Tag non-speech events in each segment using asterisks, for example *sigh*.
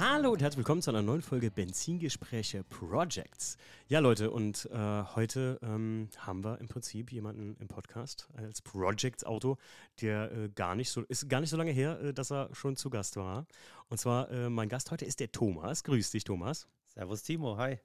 Hallo und herzlich willkommen zu einer neuen Folge Benzingespräche Projects. Ja, Leute, und äh, heute ähm, haben wir im Prinzip jemanden im Podcast als Projects Auto, der äh, gar nicht so ist gar nicht so lange her, äh, dass er schon zu Gast war. Und zwar äh, mein Gast heute ist der Thomas. Grüß dich, Thomas. Servus Timo, hi.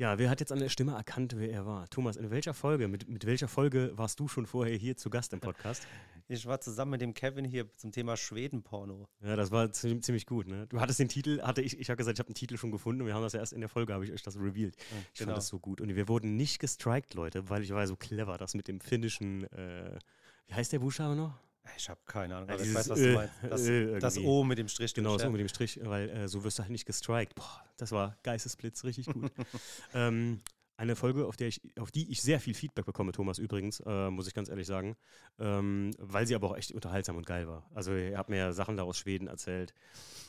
Ja, wer hat jetzt an der Stimme erkannt, wer er war? Thomas, in welcher Folge, mit, mit welcher Folge warst du schon vorher hier zu Gast im Podcast? *laughs* Ich war zusammen mit dem Kevin hier zum Thema Schwedenporno. Ja, das war ziemlich, gut, ne? Du hattest den Titel, hatte ich, ich habe gesagt, ich habe den Titel schon gefunden und wir haben das ja erst in der Folge, habe ich euch das revealed. Ja, ich genau. fand das so gut. Und wir wurden nicht gestrikt, Leute, weil ich war so clever, das mit dem finnischen, äh, wie heißt der Buchstabe noch? Ich habe keine Ahnung, aber ja, ich weiß, was du meinst. Das, das, O mit dem Strich. Genau, das O mit dem Strich, weil äh, so wirst du halt nicht gestrikt. Boah, das war Geistesblitz, richtig gut. *laughs* ähm, eine Folge, auf, der ich, auf die ich sehr viel Feedback bekomme, Thomas übrigens, äh, muss ich ganz ehrlich sagen, ähm, weil sie aber auch echt unterhaltsam und geil war. Also ihr habt mir ja Sachen da aus Schweden erzählt.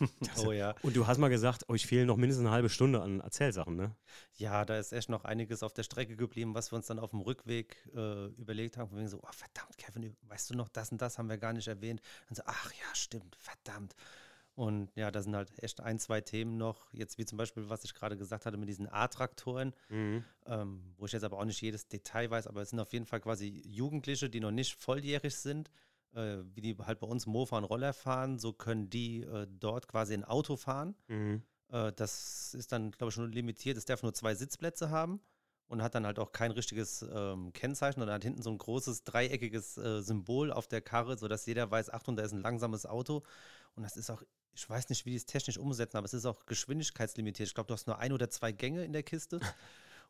*laughs* oh ja. Und du hast mal gesagt, euch fehlen noch mindestens eine halbe Stunde an Erzählsachen, ne? Ja, da ist echt noch einiges auf der Strecke geblieben, was wir uns dann auf dem Rückweg äh, überlegt haben. Von wegen so, oh verdammt, Kevin, weißt du noch, das und das haben wir gar nicht erwähnt. Und so, ach ja, stimmt, verdammt. Und ja, da sind halt echt ein, zwei Themen noch, jetzt wie zum Beispiel, was ich gerade gesagt hatte mit diesen A-Traktoren, mhm. ähm, wo ich jetzt aber auch nicht jedes Detail weiß, aber es sind auf jeden Fall quasi Jugendliche, die noch nicht volljährig sind, äh, wie die halt bei uns Mofa und Roller fahren, so können die äh, dort quasi ein Auto fahren. Mhm. Äh, das ist dann, glaube ich, schon limitiert, es darf nur zwei Sitzplätze haben und hat dann halt auch kein richtiges ähm, Kennzeichen oder hat hinten so ein großes dreieckiges äh, Symbol auf der Karre, sodass jeder weiß, Achtung, da ist ein langsames Auto. Und das ist auch ich weiß nicht, wie die es technisch umsetzen, aber es ist auch geschwindigkeitslimitiert. Ich glaube, du hast nur ein oder zwei Gänge in der Kiste. *laughs*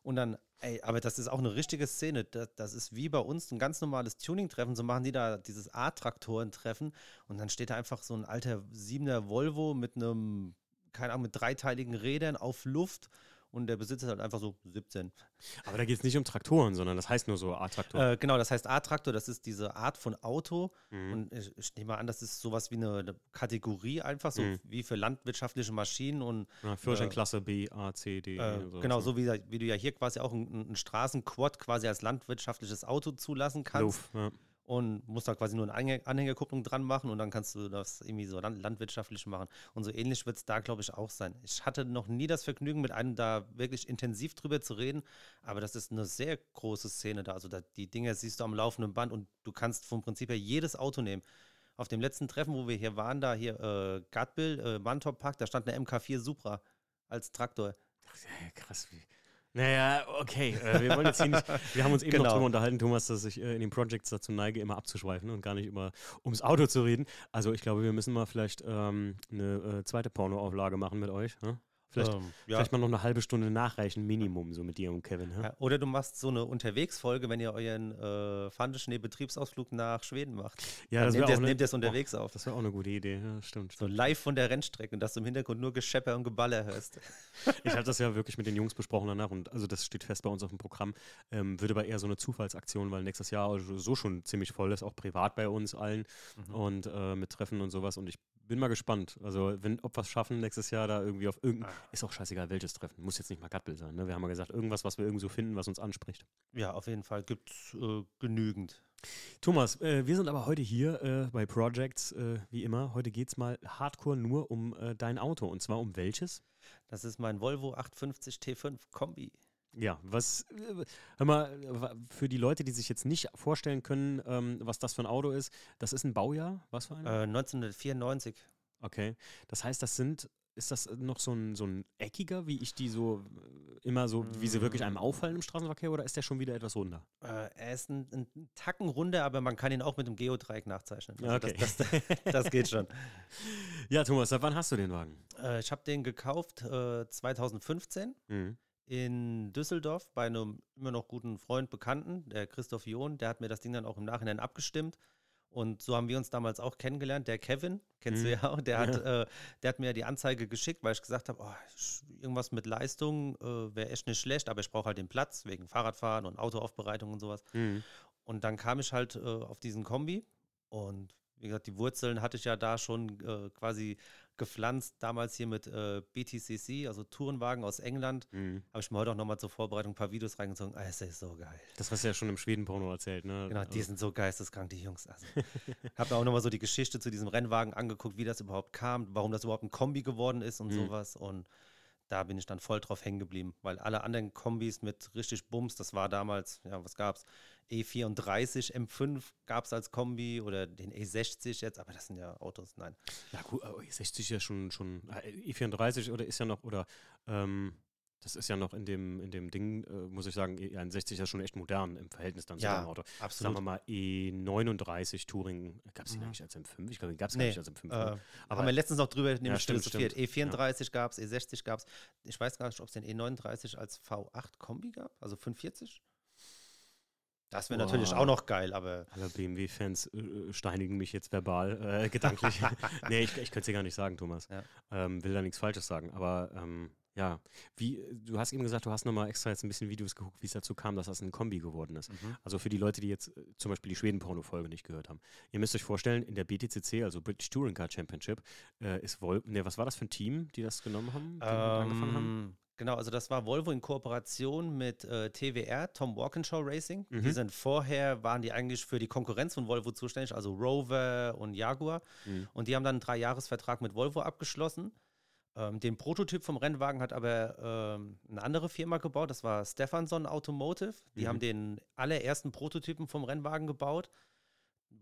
Und dann, ey, aber das ist auch eine richtige Szene. Das, das ist wie bei uns ein ganz normales Tuning-Treffen. So machen die da dieses A-Traktoren-Treffen. Und dann steht da einfach so ein alter siebener Volvo mit einem, keine Ahnung, mit dreiteiligen Rädern auf Luft und der Besitzer ist halt einfach so 17. Aber da geht es nicht um Traktoren, sondern das heißt nur so A-Traktor. Äh, genau, das heißt A-Traktor, das ist diese Art von Auto. Mhm. Und ich, ich, nehme an, das ist sowas wie eine, eine Kategorie einfach, so mhm. wie für landwirtschaftliche Maschinen und. Ja, Führerscheinklasse äh, B, A, C, D. Äh, so genau, so wie, wie, du ja hier quasi auch einen, einen Straßenquad quasi als landwirtschaftliches Auto zulassen kannst. Luf, ja und musst da quasi nur eine Anhängerkupplung dran machen und dann kannst du das irgendwie so landwirtschaftlich machen. Und so ähnlich wird es da, glaube ich, auch sein. Ich hatte noch nie das Vergnügen, mit einem da wirklich intensiv drüber zu reden, aber das ist eine sehr große Szene da. Also da, die Dinge siehst du am laufenden Band und du kannst vom Prinzip her jedes Auto nehmen. Auf dem letzten Treffen, wo wir hier waren, da hier äh, Gutbill, äh, Mantop Park, da stand eine MK4 Supra als Traktor. Ach, krass, wie. Naja, okay. Äh, wir wollen jetzt hier nicht. *laughs* Wir haben uns eben genau. noch darüber unterhalten, Thomas, dass ich äh, in den Projects dazu neige, immer abzuschweifen und gar nicht immer ums Auto zu reden. Also ich glaube, wir müssen mal vielleicht ähm, eine äh, zweite Pornoauflage machen mit euch. Ne? Vielleicht, ähm, ja. vielleicht mal noch eine halbe Stunde nachreichen, Minimum, so mit dir und Kevin. Ja? oder du machst so eine Unterwegsfolge, wenn ihr euren äh, Fandeschnee-Betriebsausflug nach Schweden macht. Ja, das nehmt, ihr, nehmt ihr es unterwegs oh, auf. Das wäre auch eine gute Idee, ja, stimmt, So live von der Rennstrecke und dass du im Hintergrund nur Geschepper und Geballer hörst. *laughs* ich habe das ja wirklich mit den Jungs besprochen danach und also das steht fest bei uns auf dem Programm. Ähm, wird aber eher so eine Zufallsaktion, weil nächstes Jahr so schon ziemlich voll ist, auch privat bei uns allen mhm. und äh, mit Treffen und sowas und ich bin mal gespannt. Also, wenn, ob wir es schaffen, nächstes Jahr da irgendwie auf irgendein. Ist auch scheißegal, welches Treffen. Muss jetzt nicht mal Gutbill sein. Ne? Wir haben ja gesagt, irgendwas, was wir irgendwie so finden, was uns anspricht. Ja, auf jeden Fall gibt es äh, genügend. Thomas, äh, wir sind aber heute hier äh, bei Projects, äh, wie immer. Heute geht es mal hardcore nur um äh, dein Auto. Und zwar um welches? Das ist mein Volvo 850 T5 Kombi. Ja, was, äh, hör mal, für die Leute, die sich jetzt nicht vorstellen können, ähm, was das für ein Auto ist, das ist ein Baujahr, was für ein? Äh, 1994. Okay, das heißt, das sind, ist das noch so ein, so ein eckiger, wie ich die so äh, immer so, wie sie wirklich einem auffallen im Straßenverkehr, oder ist der schon wieder etwas runder? Äh, er ist ein, ein, Tacken runder, aber man kann ihn auch mit dem Geodreieck nachzeichnen. Also okay. Das, das, *laughs* das, geht schon. Ja, Thomas, seit wann hast du den Wagen? Äh, ich habe den gekauft 2015. Äh, mhm in Düsseldorf bei einem immer noch guten Freund, Bekannten, der Christoph John, der hat mir das Ding dann auch im Nachhinein abgestimmt. Und so haben wir uns damals auch kennengelernt. Der Kevin, kennst mhm. du ja auch, der, ja. Hat, äh, der hat mir die Anzeige geschickt, weil ich gesagt habe, oh, irgendwas mit Leistung äh, wäre echt nicht schlecht, aber ich brauche halt den Platz wegen Fahrradfahren und Autoaufbereitung und sowas. Mhm. Und dann kam ich halt äh, auf diesen Kombi und wie gesagt, die Wurzeln hatte ich ja da schon äh, quasi gepflanzt, damals hier mit äh, BTCC, also Tourenwagen aus England. Mhm. Habe ich mir heute auch nochmal zur Vorbereitung ein paar Videos reingezogen. Ah, das ist so geil. Das hast du ja schon im Schweden-Porno erzählt, ne? Genau, die also. sind so geisteskrank, die Jungs. Also, habe mir auch nochmal so die Geschichte zu diesem Rennwagen angeguckt, wie das überhaupt kam, warum das überhaupt ein Kombi geworden ist und mhm. sowas. Und da bin ich dann voll drauf hängen geblieben, weil alle anderen Kombis mit richtig Bums, das war damals, ja, was gab's? E34 M5 gab es als Kombi oder den E60 jetzt, aber das sind ja Autos, nein. Ja, gut, E60 ist ja schon, schon äh, E34 oder ist ja noch, oder ähm, das ist ja noch in dem, in dem Ding, äh, muss ich sagen, E61 ist ja schon echt modern im Verhältnis dann zu ja, dem Auto. Absolut. Sagen wir mal E39 Touring, gab es den mhm. eigentlich als M5? Ich glaube, den gab es nee, gar nicht als M5. Äh, aber haben wir letztens noch drüber nämlich ja, stimmt, stimmt. E34 ja. gab es, E60 gab es. Ich weiß gar nicht, ob es den E39 als V8 Kombi gab, also 45. Das wäre natürlich auch noch geil, aber. Alle BMW-Fans äh, äh, steinigen mich jetzt verbal, äh, gedanklich. *laughs* nee, ich, ich könnte es dir gar nicht sagen, Thomas. Ja. Ähm, will da nichts Falsches sagen, aber ähm, ja, wie, du hast eben gesagt, du hast nochmal extra jetzt ein bisschen Videos geguckt, wie es dazu kam, dass das ein Kombi geworden ist. Mhm. Also für die Leute, die jetzt äh, zum Beispiel die Schweden-Porno-Folge nicht gehört haben. Ihr müsst euch vorstellen, in der BTCC, also British Touring Car Championship, äh, ist Volvo, ne, was war das für ein Team, die das genommen haben, die ähm, angefangen haben? Genau, also das war Volvo in Kooperation mit äh, TWR, Tom Walkinshaw Racing. Mhm. Die sind vorher, waren die eigentlich für die Konkurrenz von Volvo zuständig, also Rover und Jaguar. Mhm. Und die haben dann einen Dreijahresvertrag mit Volvo abgeschlossen. Ähm, den Prototyp vom Rennwagen hat aber ähm, eine andere Firma gebaut, das war Stefanson Automotive. Die mhm. haben den allerersten Prototypen vom Rennwagen gebaut.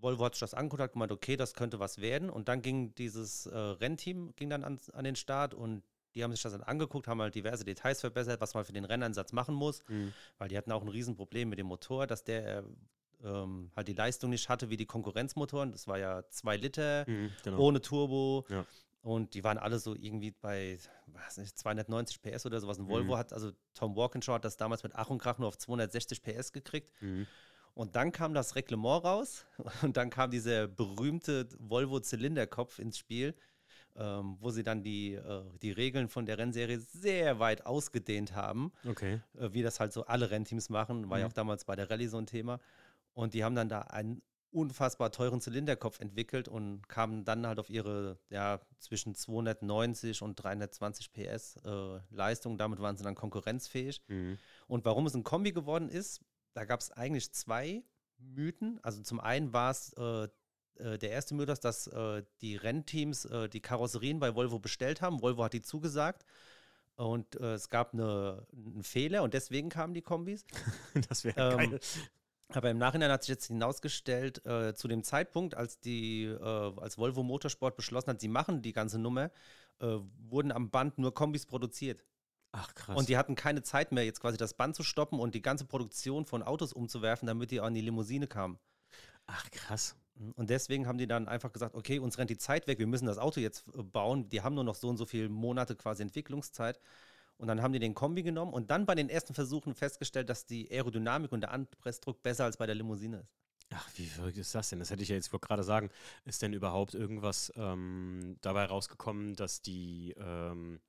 Volvo hat sich das angeguckt, hat gemeint, okay, das könnte was werden. Und dann ging dieses äh, Rennteam ging dann an, an den Start und die haben sich das dann angeguckt, haben halt diverse Details verbessert, was man für den Rennansatz machen muss, mhm. weil die hatten auch ein Riesenproblem mit dem Motor, dass der ähm, halt die Leistung nicht hatte wie die Konkurrenzmotoren. Das war ja zwei Liter mhm, genau. ohne Turbo. Ja. Und die waren alle so irgendwie bei, was nicht, 290 PS oder sowas. Ein mhm. Volvo hat, also Tom Walkinshaw hat das damals mit Ach und Krach nur auf 260 PS gekriegt. Mhm. Und dann kam das Reglement raus *laughs* und dann kam dieser berühmte Volvo-Zylinderkopf ins Spiel, ähm, wo sie dann die, äh, die Regeln von der Rennserie sehr weit ausgedehnt haben. Okay. Äh, wie das halt so alle Rennteams machen, war mhm. ja auch damals bei der Rallye so ein Thema. Und die haben dann da einen unfassbar teuren Zylinderkopf entwickelt und kamen dann halt auf ihre ja, zwischen 290 und 320 PS äh, Leistung. Damit waren sie dann konkurrenzfähig. Mhm. Und warum es ein Kombi geworden ist, da gab es eigentlich zwei Mythen. Also zum einen war es äh, äh, der erste Mythos, dass äh, die Rennteams äh, die Karosserien bei Volvo bestellt haben. Volvo hat die zugesagt. Und äh, es gab eine, einen Fehler und deswegen kamen die Kombis. *laughs* das wäre ähm, geil. Aber im Nachhinein hat sich jetzt hinausgestellt, äh, zu dem Zeitpunkt, als die, äh, als Volvo Motorsport beschlossen hat, sie machen die ganze Nummer, wurden am Band nur Kombis produziert. Ach krass. Und die hatten keine Zeit mehr, jetzt quasi das Band zu stoppen und die ganze Produktion von Autos umzuwerfen, damit die auch in die Limousine kamen. Ach krass. Und deswegen haben die dann einfach gesagt, okay, uns rennt die Zeit weg, wir müssen das Auto jetzt äh, bauen. Die haben nur noch so und so viele Monate quasi Entwicklungszeit. Und dann haben die den Kombi genommen und dann bei den ersten Versuchen festgestellt, dass die Aerodynamik und der Anpressdruck besser als bei der Limousine ist. Ach, wie verrückt ist das denn? Das hätte ich ja jetzt gerade sagen. Ist denn überhaupt irgendwas ähm, dabei rausgekommen, dass die ähm,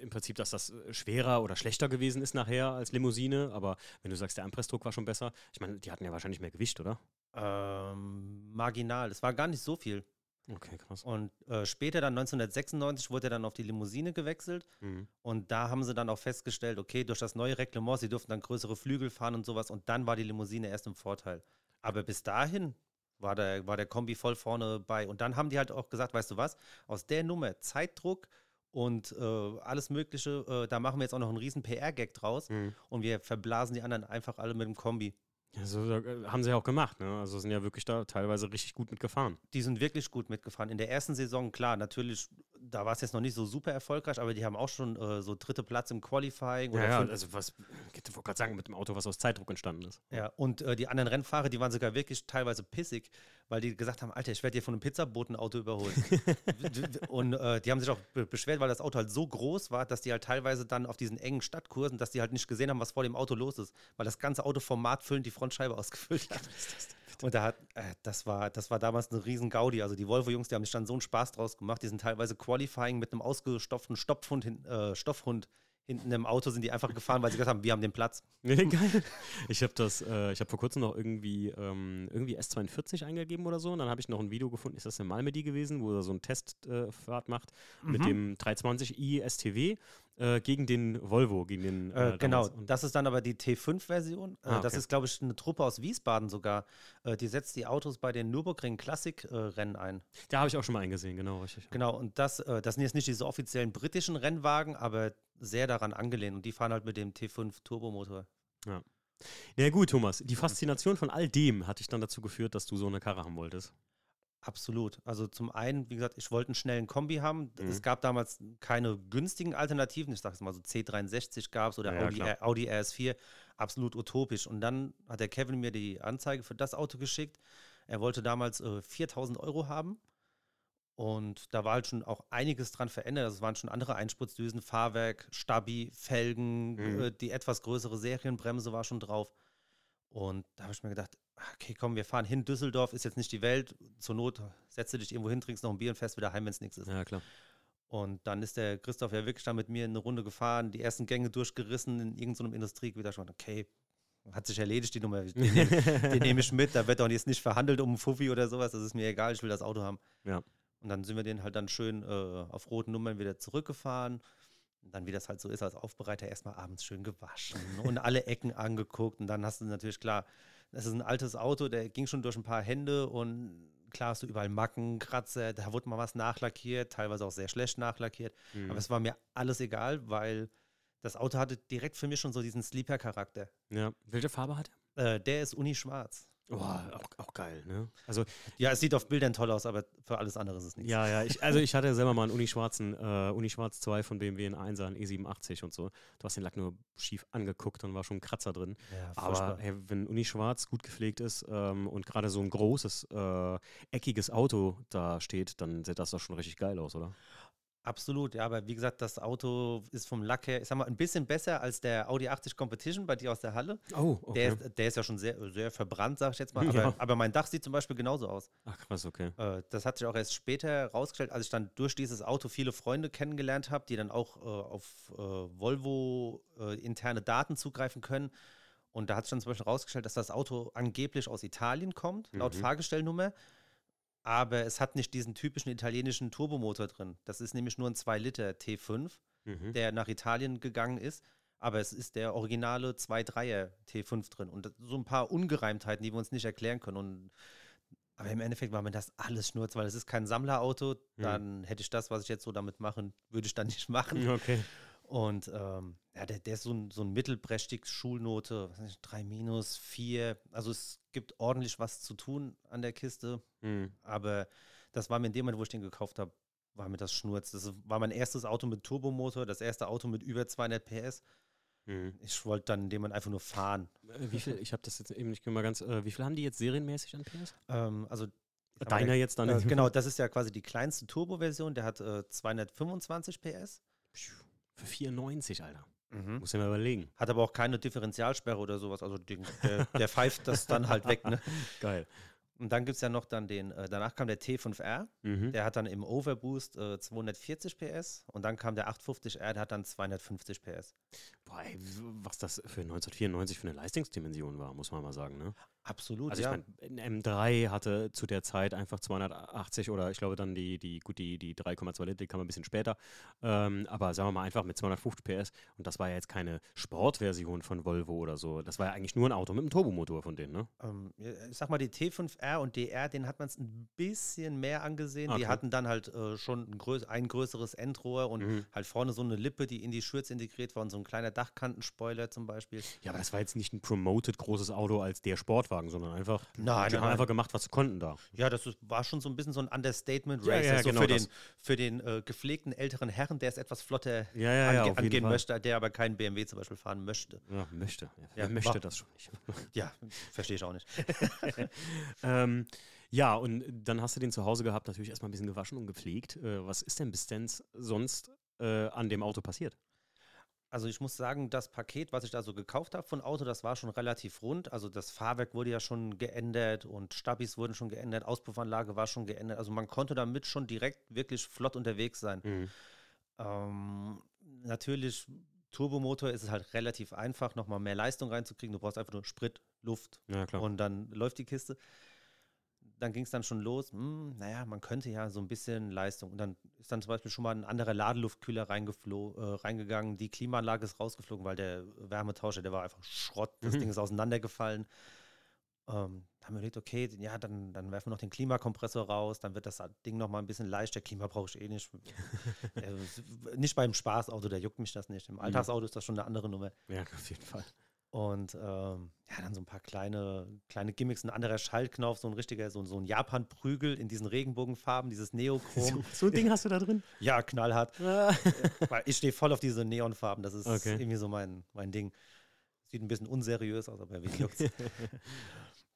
im Prinzip, dass das schwerer oder schlechter gewesen ist nachher als Limousine, aber wenn du sagst, der Anpressdruck war schon besser, ich meine, die hatten ja wahrscheinlich mehr Gewicht, oder? Ähm, marginal. Es war gar nicht so viel. Okay, krass. Und äh, später, dann 1996, wurde er dann auf die Limousine gewechselt. Mhm. Und da haben sie dann auch festgestellt, okay, durch das neue Reglement, sie durften dann größere Flügel fahren und sowas. Und dann war die Limousine erst im Vorteil. Aber bis dahin war der, war der Kombi voll vorne bei. Und dann haben die halt auch gesagt, weißt du was, aus der Nummer Zeitdruck und äh, alles Mögliche, äh, da machen wir jetzt auch noch einen riesen PR-Gag draus. Mhm. Und wir verblasen die anderen einfach alle mit dem Kombi. Ja, so äh, haben sie ja auch gemacht. Ne? Also sind ja wirklich da teilweise richtig gut mitgefahren. Die sind wirklich gut mitgefahren. In der ersten Saison, klar, natürlich, da war es jetzt noch nicht so super erfolgreich, aber die haben auch schon äh, so dritte Platz im Qualifying. ja, ja also was, ich wollte gerade sagen, mit dem Auto, was aus Zeitdruck entstanden ist. Ja, und äh, die anderen Rennfahrer, die waren sogar wirklich teilweise pissig, weil die gesagt haben, Alter, ich werde hier von einem Pizzabotenauto überholt. *laughs* und äh, die haben sich auch beschwert, weil das Auto halt so groß war, dass die halt teilweise dann auf diesen engen Stadtkursen, dass die halt nicht gesehen haben, was vor dem Auto los ist, weil das ganze Auto Format füllend die Frontscheibe ausgefüllt hat. Und da hat, äh, das war, das war damals eine riesen Gaudi. Also die Volvo-Jungs, die haben sich dann so einen Spaß draus gemacht. Die sind teilweise Qualifying mit einem ausgestopften Stopfhund, äh, Stoffhund hinten im Auto sind die einfach gefahren, weil sie gesagt haben, wir haben den Platz. *laughs* Geil. Ich habe das, äh, ich habe vor kurzem noch irgendwie, ähm, irgendwie S42 eingegeben oder so und dann habe ich noch ein Video gefunden, ist das in Malmedy gewesen, wo er so eine Testfahrt äh, macht mhm. mit dem 320i STW äh, gegen den Volvo, gegen den. Äh, äh genau, das ist dann aber die T5-Version. Äh, ah, okay. Das ist, glaube ich, eine Truppe aus Wiesbaden sogar. Die setzt die Autos bei den Nürburgring Classic-Rennen ein. Da habe ich auch schon mal eingesehen, genau, richtig. Genau, und das, das sind jetzt nicht diese offiziellen britischen Rennwagen, aber sehr daran angelehnt. Und die fahren halt mit dem T5 Turbomotor. Ja. Na gut, Thomas, die Faszination von all dem hat dich dann dazu geführt, dass du so eine Karre haben wolltest. Absolut. Also zum einen, wie gesagt, ich wollte einen schnellen Kombi haben. Mhm. Es gab damals keine günstigen Alternativen. Ich sage es mal so C63 gab es oder ja, Audi, ja, Audi RS4. Absolut utopisch. Und dann hat der Kevin mir die Anzeige für das Auto geschickt. Er wollte damals äh, 4000 Euro haben. Und da war halt schon auch einiges dran verändert. Also es waren schon andere Einspritzdüsen, Fahrwerk, Stabi, Felgen, mhm. äh, die etwas größere Serienbremse war schon drauf. Und da habe ich mir gedacht, okay, komm, wir fahren hin. Düsseldorf ist jetzt nicht die Welt. Zur Not setzt du dich irgendwo hin, trinkst noch ein Bier und fährst wieder heim, wenn es nichts ist. Ja, klar. Und dann ist der Christoph ja wirklich da mit mir eine Runde gefahren, die ersten Gänge durchgerissen in irgendeinem Industriegebiet. Da schon, okay, hat sich erledigt, die Nummer. Den, den *laughs* nehme ich mit. Da wird auch jetzt nicht verhandelt um einen Fuffi oder sowas. Das ist mir egal, ich will das Auto haben. Ja. Und dann sind wir den halt dann schön äh, auf roten Nummern wieder zurückgefahren. Und dann, wie das halt so ist, als Aufbereiter erstmal abends schön gewaschen und alle Ecken angeguckt. Und dann hast du natürlich klar, das ist ein altes Auto, der ging schon durch ein paar Hände und klar hast du überall Macken, Kratzer, da wurde mal was nachlackiert, teilweise auch sehr schlecht nachlackiert. Mhm. Aber es war mir alles egal, weil das Auto hatte direkt für mich schon so diesen Sleeper-Charakter. Ja. Welche Farbe hat er? Äh, der ist Uni-Schwarz. Oh, auch, auch, geil, ne? Also, ja, es sieht auf Bildern toll aus, aber für alles andere ist es nichts. Ja, ja, ich, also ich hatte selber mal einen Unischwarzen, äh, Unischwarz 2 von BMW, in 1 einen E87 und so. Du hast den Lack nur schief angeguckt und war schon ein Kratzer drin. Ja, aber hey, wenn Unischwarz gut gepflegt ist ähm, und gerade so ein großes, äh, eckiges Auto da steht, dann sieht das doch schon richtig geil aus, oder? Absolut, ja, aber wie gesagt, das Auto ist vom Lack her, ich sag mal, ein bisschen besser als der Audi 80 Competition bei dir aus der Halle. Oh, okay. Der ist, der ist ja schon sehr, sehr verbrannt, sag ich jetzt mal. *laughs* Aber, ja. aber mein Dach sieht zum Beispiel genauso aus. Ach krass, okay. Äh, das hat sich auch erst später herausgestellt, als ich dann durch dieses Auto viele Freunde kennengelernt habe, die dann auch äh, auf äh, Volvo äh, interne Daten zugreifen können. Und da hat sich dann zum Beispiel herausgestellt, dass das Auto angeblich aus Italien kommt, laut mhm. Fahrgestellnummer aber es hat nicht diesen typischen italienischen Turbomotor drin. Das ist nämlich nur ein 2 Liter T5, mhm. der nach Italien gegangen ist. Aber es ist der originale 2.3er T5 drin. Und so ein paar Ungereimtheiten, die wir uns nicht erklären können. Und, aber im Endeffekt war mir das alles Schnurz, weil es ist kein Sammlerauto. Mhm. Dann hätte ich das, was ich jetzt so damit machen, würde ich dann nicht machen. Okay. Und ähm, ja, der, der ist so ein, so ein mittelprächtig Schulnote, was nicht, 3 minus, 4. Also es gibt ordentlich was zu tun an der Kiste. Mhm. Aber das war mir in dem Moment, wo ich den gekauft habe, war mir das Schnurz. Das war mein erstes Auto mit Turbomotor, das erste Auto mit über 200 PS. Mhm. Ich wollte dann in dem Moment einfach nur fahren. Äh, wie viel, ich habe das jetzt eben nicht mal ganz, äh, wie viel haben die jetzt serienmäßig an PS? Ähm, also Deiner jetzt dann? Äh, genau, das ist ja quasi die kleinste Turbo-Version, der hat äh, 225 PS. Für 94, Alter. Mhm. Muss ich mal überlegen. Hat aber auch keine Differentialsperre oder sowas. Also der, der pfeift das dann halt weg. Ne? *laughs* Geil. Und dann gibt es ja noch dann den, äh, danach kam der T5R, mhm. der hat dann im Overboost äh, 240 PS und dann kam der 850R, der hat dann 250 PS. Boah, ey, was das für 1994 für eine Leistungsdimension war, muss man mal sagen, ne? Absolut, also ja. ich meine, ein M3 hatte zu der Zeit einfach 280 oder ich glaube dann die, die gut, die, die 3,2 Liter, die kam ein bisschen später, ähm, aber sagen wir mal einfach mit 250 PS und das war ja jetzt keine Sportversion von Volvo oder so, das war ja eigentlich nur ein Auto mit einem Turbomotor von denen, ne? Ähm, ich sag mal, die T5R und DR, den hat man es ein bisschen mehr angesehen, okay. die hatten dann halt äh, schon ein, größ ein, größeres Endrohr und mhm. halt vorne so eine Lippe, die in die Schürze integriert war und so ein kleiner Dachkantenspoiler zum Beispiel. Ja, aber das war jetzt nicht ein promoted großes Auto als der Sportwagen Sportwagen, sondern einfach, nein, die haben einfach gemacht, was sie konnten da. Ja, das war schon so ein bisschen so ein Understatement-Race. Ja, ja, also genau für den, für den äh, gepflegten älteren Herren, der es etwas flotter ja, ja, ange angehen Fall. möchte, der aber keinen BMW zum Beispiel fahren möchte. Ja, möchte. Ja, möchte das schon nicht. *laughs* *laughs* Ja, verstehe ich auch nicht. *laughs* ähm, ja, und dann hast du den zu Hause gehabt, natürlich erstmal ein bisschen gewaschen und gepflegt. Äh, was ist denn bis denn sonst äh, an dem Auto passiert? Also ich muss sagen, das Paket, was ich da so gekauft habe von Auto, das war schon relativ rund. Also das Fahrwerk wurde ja schon geändert und Stabis wurden schon geändert, Auspuffanlage war schon geändert. Also man konnte damit schon direkt wirklich flott unterwegs sein. Mhm. Ähm, natürlich Turbomotor ist es halt relativ einfach, nochmal mehr Leistung reinzukriegen. Du brauchst einfach nur Sprit, Luft Ja, und dann läuft die Kiste. Dann ging es dann schon los, hm, naja, man könnte ja so ein bisschen Leistung. Und dann ist dann zum Beispiel schon mal ein anderer Ladeluftkühler äh, reingegangen. Die Klimaanlage ist rausgeflogen, weil der Wärmetauscher, der war einfach Schrott. Das Mhm. Ding ist auseinandergefallen. Ähm, da haben wir überlegt, okay, ja, dann, dann werfen wir noch den Klimakompressor raus, dann wird das Ding noch mal ein bisschen leichter. Klima brauche ich eh nicht. *laughs* äh, nicht beim Spaßauto, da juckt mich das nicht. Im Alltagsauto ist das schon eine andere Nummer. Ja, auf jeden Fall. Und ähm, ja, dann so ein paar kleine, kleine Gimmicks, ein anderer Schaltknopf, so ein richtiger, so, so ein Japan-Prügel in diesen Regenbogenfarben, dieses Neochrom. So, *laughs* so ein Ding hast du da drin? ja, knallhart. *laughs* Weil ich stehe voll auf diese Neonfarben, das ist Okay. irgendwie so mein, mein Ding. Sieht ein bisschen unseriös aus, aber wie juckt's? *laughs*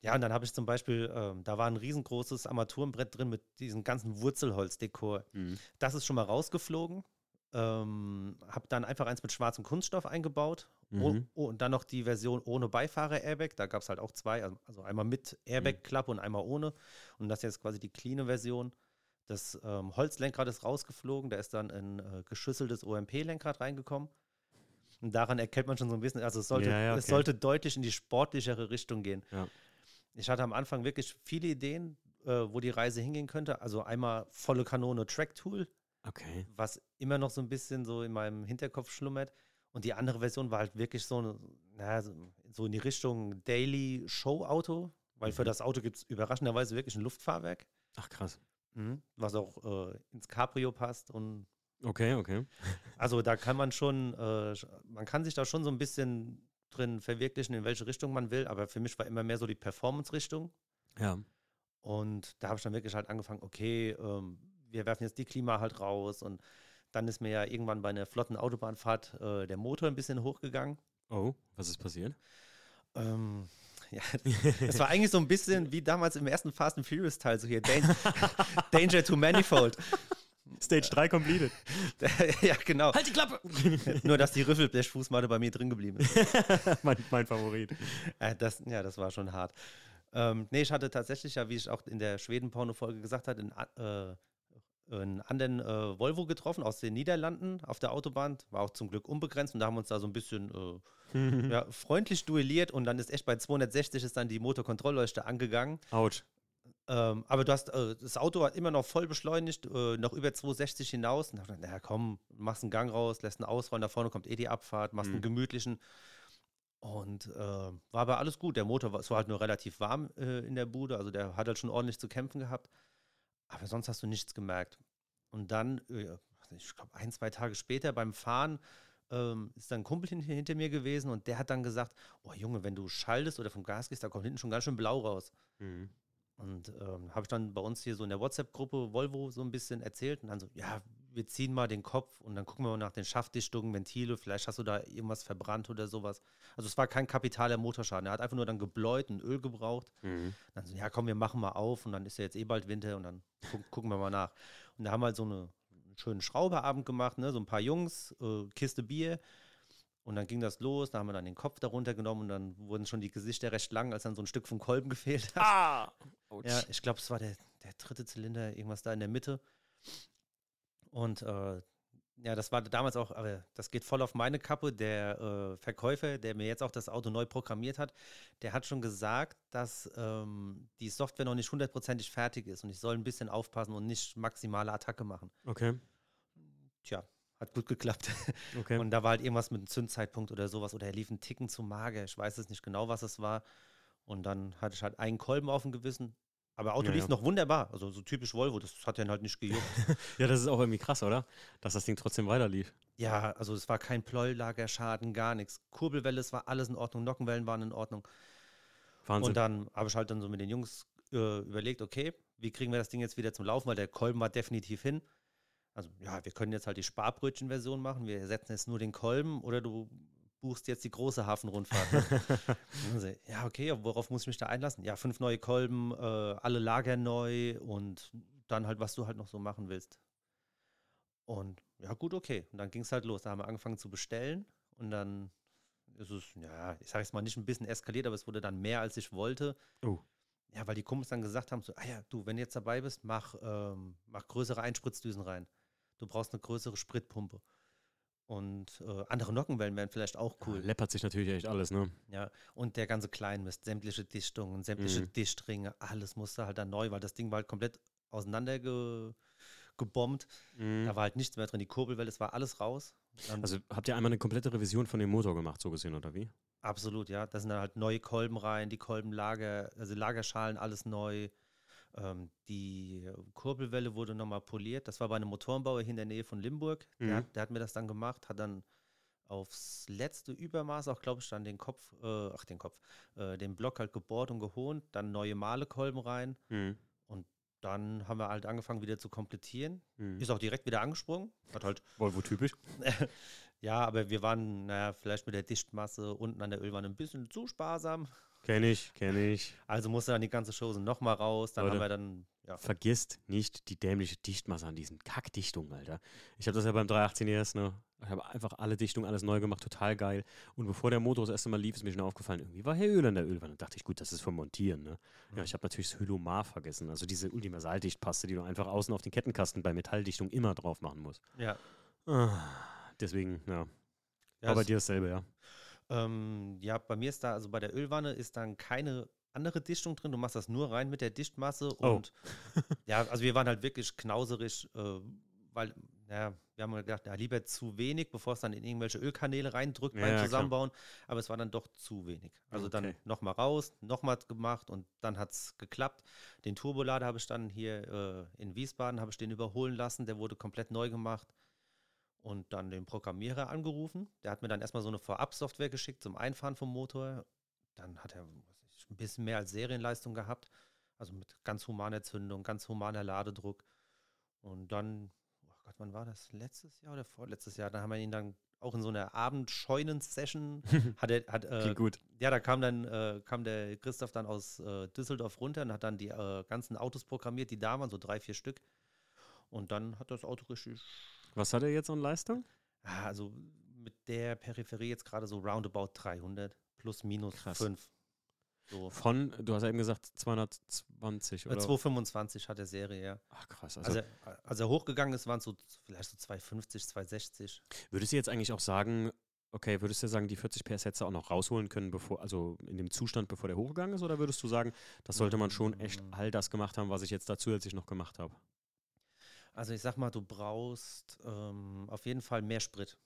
Ja, und dann habe ich zum Beispiel, ähm, da war ein riesengroßes Armaturenbrett drin mit diesem ganzen Wurzelholzdekor. Mhm. Das ist schon mal rausgeflogen. Ähm, habe dann einfach eins mit schwarzem Kunststoff eingebaut. Oh, Mhm. oh, und dann noch die Version ohne Beifahrer-Airbag. Da gab es halt auch zwei, also- also einmal mit Airbag-Klappe und einmal ohne. Und das ist jetzt quasi die cleane Version. Das ähm, Holzlenkrad ist rausgeflogen. Da ist dann ein äh, geschüsseltes OMP-Lenkrad reingekommen. Und daran erkennt man schon so ein bisschen, also es sollte, Ja, ja, es okay. sollte deutlich in die sportlichere Richtung gehen. Ja. Ich hatte am Anfang wirklich viele Ideen, äh, wo die Reise hingehen könnte. Also einmal volle Kanone Track-Tool, Okay. was immer noch so ein bisschen so in meinem Hinterkopf schlummert. Und die andere Version war halt wirklich so, eine, naja, so- in die Richtung Daily Show Auto, weil für Mhm. das Auto gibt es überraschenderweise wirklich ein Luftfahrwerk, Ach, krass. was auch äh, ins Cabrio passt. Und Okay, okay. *laughs* also da kann man schon, äh, man kann sich da schon so ein bisschen drin verwirklichen, in welche Richtung man will. Aber für mich war immer mehr so die Performance-Richtung. Ja. Und da habe ich dann wirklich halt angefangen, okay, ähm, wir werfen jetzt die Klima halt raus. Und dann ist mir ja irgendwann bei einer flotten Autobahnfahrt äh, der Motor ein bisschen hochgegangen. Oh, was ist passiert? Ähm, *laughs* ja, *laughs* es war eigentlich so ein bisschen wie damals im ersten Fast and Furious Teil, so hier Dan *laughs* Danger to Manifold. Stage 3 completed. ja, genau. Halt die Klappe! Nur, dass die Riffelblechfußmatte bei mir drin geblieben ist. mein, mein Favorit. Äh, das, ja, das war schon hart. Ähm, nee, ich hatte tatsächlich ja, wie ich auch in der Schweden-Porno-Folge gesagt hatte, a- äh, einen anderen äh, Volvo getroffen aus den Niederlanden auf der Autobahn. War auch zum Glück unbegrenzt und da haben wir uns da so ein bisschen äh, *laughs* ja, freundlich duelliert und dann ist echt bei 260 ist dann die Motorkontrollleuchte angegangen. Autsch. Ähm, aber du hast, äh, das Auto hat immer noch voll beschleunigt, äh, noch über 260 hinaus. Und da hab ich gedacht, naja, komm, machst einen Gang raus, lässt einen ausrollen, da vorne kommt eh die Abfahrt, machst einen Mhm. gemütlichen. Und äh, war aber alles gut. Der Motor war, es war halt nur relativ warm äh, in der Bude, also der hat halt schon ordentlich zu kämpfen gehabt. Aber sonst hast du nichts gemerkt. Und dann, äh, ich glaube, ein, zwei Tage später beim Fahren ähm, ist dann ein Kumpel hin, hinter mir gewesen und der hat dann gesagt: Oh Junge, wenn du schaltest oder vom Gas gehst, da kommt hinten schon ganz schön blau raus. Mhm. Und ähm, habe ich dann bei uns hier so in der WhatsApp-Gruppe Volvo so ein bisschen erzählt und dann so, ja, wir ziehen mal den Kopf und dann gucken wir mal nach den Schaftdichtungen, Ventile, vielleicht hast du da irgendwas verbrannt oder sowas. Also es war kein kapitaler Motorschaden. Er hat einfach nur dann gebläut und Öl gebraucht. Mhm. Dann so, ja komm, wir machen mal auf und dann ist ja jetzt eh bald Winter und dann gu gucken wir mal nach. Und da haben wir halt so eine, einen schönen Schrauberabend gemacht, ne? so ein paar Jungs, äh, Kiste Bier. Und dann ging das los, da haben wir dann den Kopf darunter genommen und dann wurden schon die Gesichter recht lang, als dann so ein Stück vom Kolben gefehlt hat. Ah! Autsch. Ja, ich glaube, es war der, der dritte Zylinder, irgendwas da in der Mitte. Und äh, ja, das war damals auch, aber das geht voll auf meine Kappe. Der äh, Verkäufer, der mir jetzt auch das Auto neu programmiert hat, der hat schon gesagt, dass ähm, die Software noch nicht hundertprozentig fertig ist und ich soll ein bisschen aufpassen und nicht maximale Attacke machen. Okay. Tja, hat gut geklappt. *laughs* Okay. Und da war halt irgendwas mit einem Zündzeitpunkt oder sowas oder er lief einen Ticken zu mager. Ich weiß jetzt nicht genau, was es war. Und dann hatte ich halt einen Kolben auf dem Gewissen. Aber Auto Ja, lief ja. noch wunderbar. Also so typisch Volvo, das hat ja halt nicht gejuckt. *laughs* ja, das ist auch irgendwie krass, oder? Dass das Ding trotzdem weiterlief. ja, also es war kein Pleullagerschaden, gar nichts. Kurbelwelle, es war alles in Ordnung, Nockenwellen waren in Ordnung. Wahnsinn. Und dann habe ich halt dann so mit den Jungs äh, überlegt, okay, wie kriegen wir das Ding jetzt wieder zum Laufen, weil der Kolben war definitiv hin. Also ja, wir können jetzt halt die Sparbrötchen-Version machen, wir setzen jetzt nur den Kolben oder du buchst jetzt die große Hafenrundfahrt. *laughs* Ne? Ja, okay, worauf muss ich mich da einlassen? Ja, fünf neue Kolben, äh, alle Lager neu und dann halt, was du halt noch so machen willst. Und ja, gut, okay. Und dann ging es halt los. Da haben wir angefangen zu bestellen und dann ist es, ja, ich sage jetzt mal nicht ein bisschen eskaliert, aber es wurde dann mehr, als ich wollte. Oh. Ja, weil die Kumpels dann gesagt haben, so, ah ja, du, wenn du jetzt dabei bist, mach, ähm, mach größere Einspritzdüsen rein. Du brauchst eine größere Spritpumpe. Und äh, andere Nockenwellen wären vielleicht auch cool. Ja, läppert sich natürlich echt alles, ne? Ja, und der ganze Kleinmist, sämtliche Dichtungen, sämtliche Mhm. Dichtringe, alles musste halt dann neu, weil das Ding war halt komplett auseinandergebombt. gebombt. Mhm. Da war halt nichts mehr drin. Die Kurbelwelle, es war alles raus. Dann, Also habt ihr einmal eine komplette Revision von dem Motor gemacht, so gesehen, oder wie? absolut, ja. Da sind dann halt neue Kolben rein, die Kolbenlager, also Lagerschalen, alles neu. Ähm, die Kurbelwelle wurde nochmal poliert. Das war bei einem Motorenbauer hier in der Nähe von Limburg. Mhm. Der, hat, der hat mir das dann gemacht, hat dann aufs letzte Übermaß auch, glaube ich, dann den Kopf, äh, ach den Kopf, äh, den Block halt gebohrt und gehohnt, dann neue Malekolben rein. Mhm. Dann haben wir halt angefangen wieder zu komplettieren. Mhm. Ist auch direkt wieder angesprungen. Hat halt, Volvo typisch. *laughs* ja, aber wir waren, naja, vielleicht mit der Dichtmasse unten an der Ölwanne ein bisschen zu sparsam. Kenn ich, kenn ich. Also musste dann die ganze Chose nochmal raus. Dann Leute. haben wir dann, ja. Vergisst nicht die dämliche Dichtmasse an diesen Kackdichtungen, Alter. Ich habe das ja beim 318 ES, ne? Ich habe einfach alle Dichtungen, alles neu gemacht, total geil. Und bevor der Motor das erste Mal lief, ist mir schon aufgefallen, irgendwie war hier Öl an der Ölwanne. Da dachte ich, gut, das ist vom Montieren, ne? Ja, ich habe natürlich das Hylomar vergessen, also diese Ultimasaldichtpaste, die du einfach außen auf den Kettenkasten bei Metalldichtung immer drauf machen musst. Ja, Ah, deswegen, ja. ja, Aber dir dasselbe, ja. Ähm, ja, bei mir ist da, also bei der Ölwanne ist dann keine andere Dichtung drin. Du machst das nur rein mit der Dichtmasse Oh. und ja, also wir waren halt wirklich knauserig, äh, weil, ja, wir haben gedacht, ja, lieber zu wenig, bevor es dann in irgendwelche Ölkanäle reindrückt Ja, beim ja, klar. Zusammenbauen. Aber es war dann doch zu wenig. Also dann Okay. nochmal raus, nochmal gemacht und dann hat es geklappt. Den Turbolader habe ich dann hier äh, in Wiesbaden, habe ich den überholen lassen. Der wurde komplett neu gemacht und dann den Programmierer angerufen. Der hat mir dann erstmal so eine Vorab-Software geschickt zum Einfahren vom Motor. Dann hat er ein bisschen mehr als Serienleistung gehabt. Also mit ganz humaner Zündung, ganz humaner Ladedruck. Und dann, oh Gott, wann war das? Letztes Jahr oder vorletztes Jahr? Da haben wir ihn dann auch in so einer Abendscheunen-Session *laughs* hat er, hat, äh, gut. ja, da kam dann äh, kam der Christoph dann aus äh, Düsseldorf runter und hat dann die äh, ganzen Autos programmiert, die da waren, so drei, vier Stück. Und dann hat das Auto richtig Was hat er jetzt an Leistung? Ah, Also mit der Peripherie jetzt gerade so roundabout 300 plus minus Krass. 5. So. Von, du hast ja eben gesagt, 220 Äh, oder? 225 hat der Serie, ja. Ach krass. Also, Also, als er hochgegangen ist, waren es so vielleicht so 250, 260. würdest du jetzt eigentlich auch sagen, okay, würdest du sagen, die 40 PS hättest du auch noch rausholen können, bevor, also in dem Zustand, bevor der hochgegangen ist? Oder würdest du sagen, das sollte man schon echt Mm. all das gemacht haben, was ich jetzt da zusätzlich noch gemacht habe? Also ich sag mal, du brauchst ähm, auf jeden Fall mehr Sprit.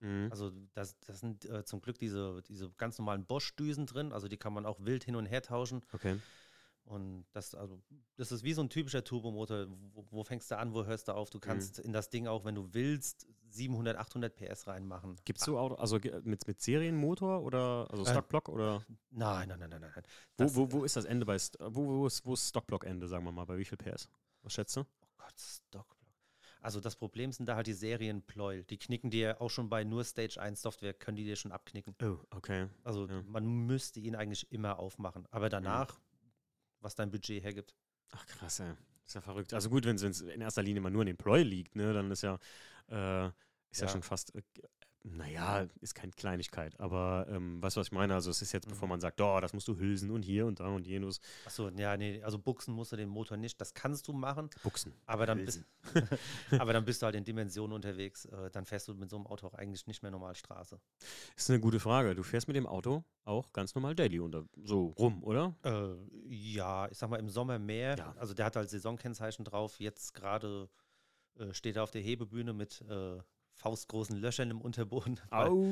Mhm. Also das, das sind äh, zum Glück diese, diese ganz normalen Bosch-Düsen drin. Also die kann man auch wild hin und her tauschen. Okay. Und das, also, das ist wie so ein typischer Turbomotor. Wo, wo fängst du an, wo hörst du auf? Du kannst in das Ding auch, wenn du willst, 700, 800 PS reinmachen. Gibt es so Auto, also mit, mit Serienmotor oder also Äh, Stockblock oder Nein, nein, nein, nein, nein. wo, Das- wo, wo ist das Ende bei wo, wo ist, wo ist Stockblock-Ende, sagen wir mal, bei wie viel PS? Was schätzt du? Gott, Stockblock. Also das Problem sind da halt die Serienpleuel. Die knicken dir auch schon bei nur Stage 1 Software, können die dir schon abknicken. Oh, okay. Also Ja. man müsste ihn eigentlich immer aufmachen. Aber danach, was dein Budget hergibt. Ach krass, ey. Ist ja verrückt. Also gut, wenn es in erster Linie mal nur an den Ploy liegt, ne, dann ist ja, äh, ist ja. Ja. schon fast, äh, naja, ist keine Kleinigkeit, aber ähm, weißt du, was ich meine? Also es ist jetzt, bevor Mhm. man sagt, oh, das musst du hülsen und hier und da und jenes, Achso, ja, nee, also buchsen musst du den Motor nicht. Das kannst du machen, buchsen. aber dann, bist, *laughs* aber dann *laughs* bist du halt in Dimensionen unterwegs. Äh, dann fährst du mit so einem Auto auch eigentlich nicht mehr normal Straße. Ist eine gute Frage. Du fährst mit dem Auto auch ganz normal Daily unter, so rum, oder? Äh, ja, ich sag mal im Sommer mehr. Ja. Also der hat halt Saisonkennzeichen drauf. Jetzt gerade äh, steht er auf der Hebebühne mit äh, faustgroßen Löchern im Unterboden. *laughs* Au.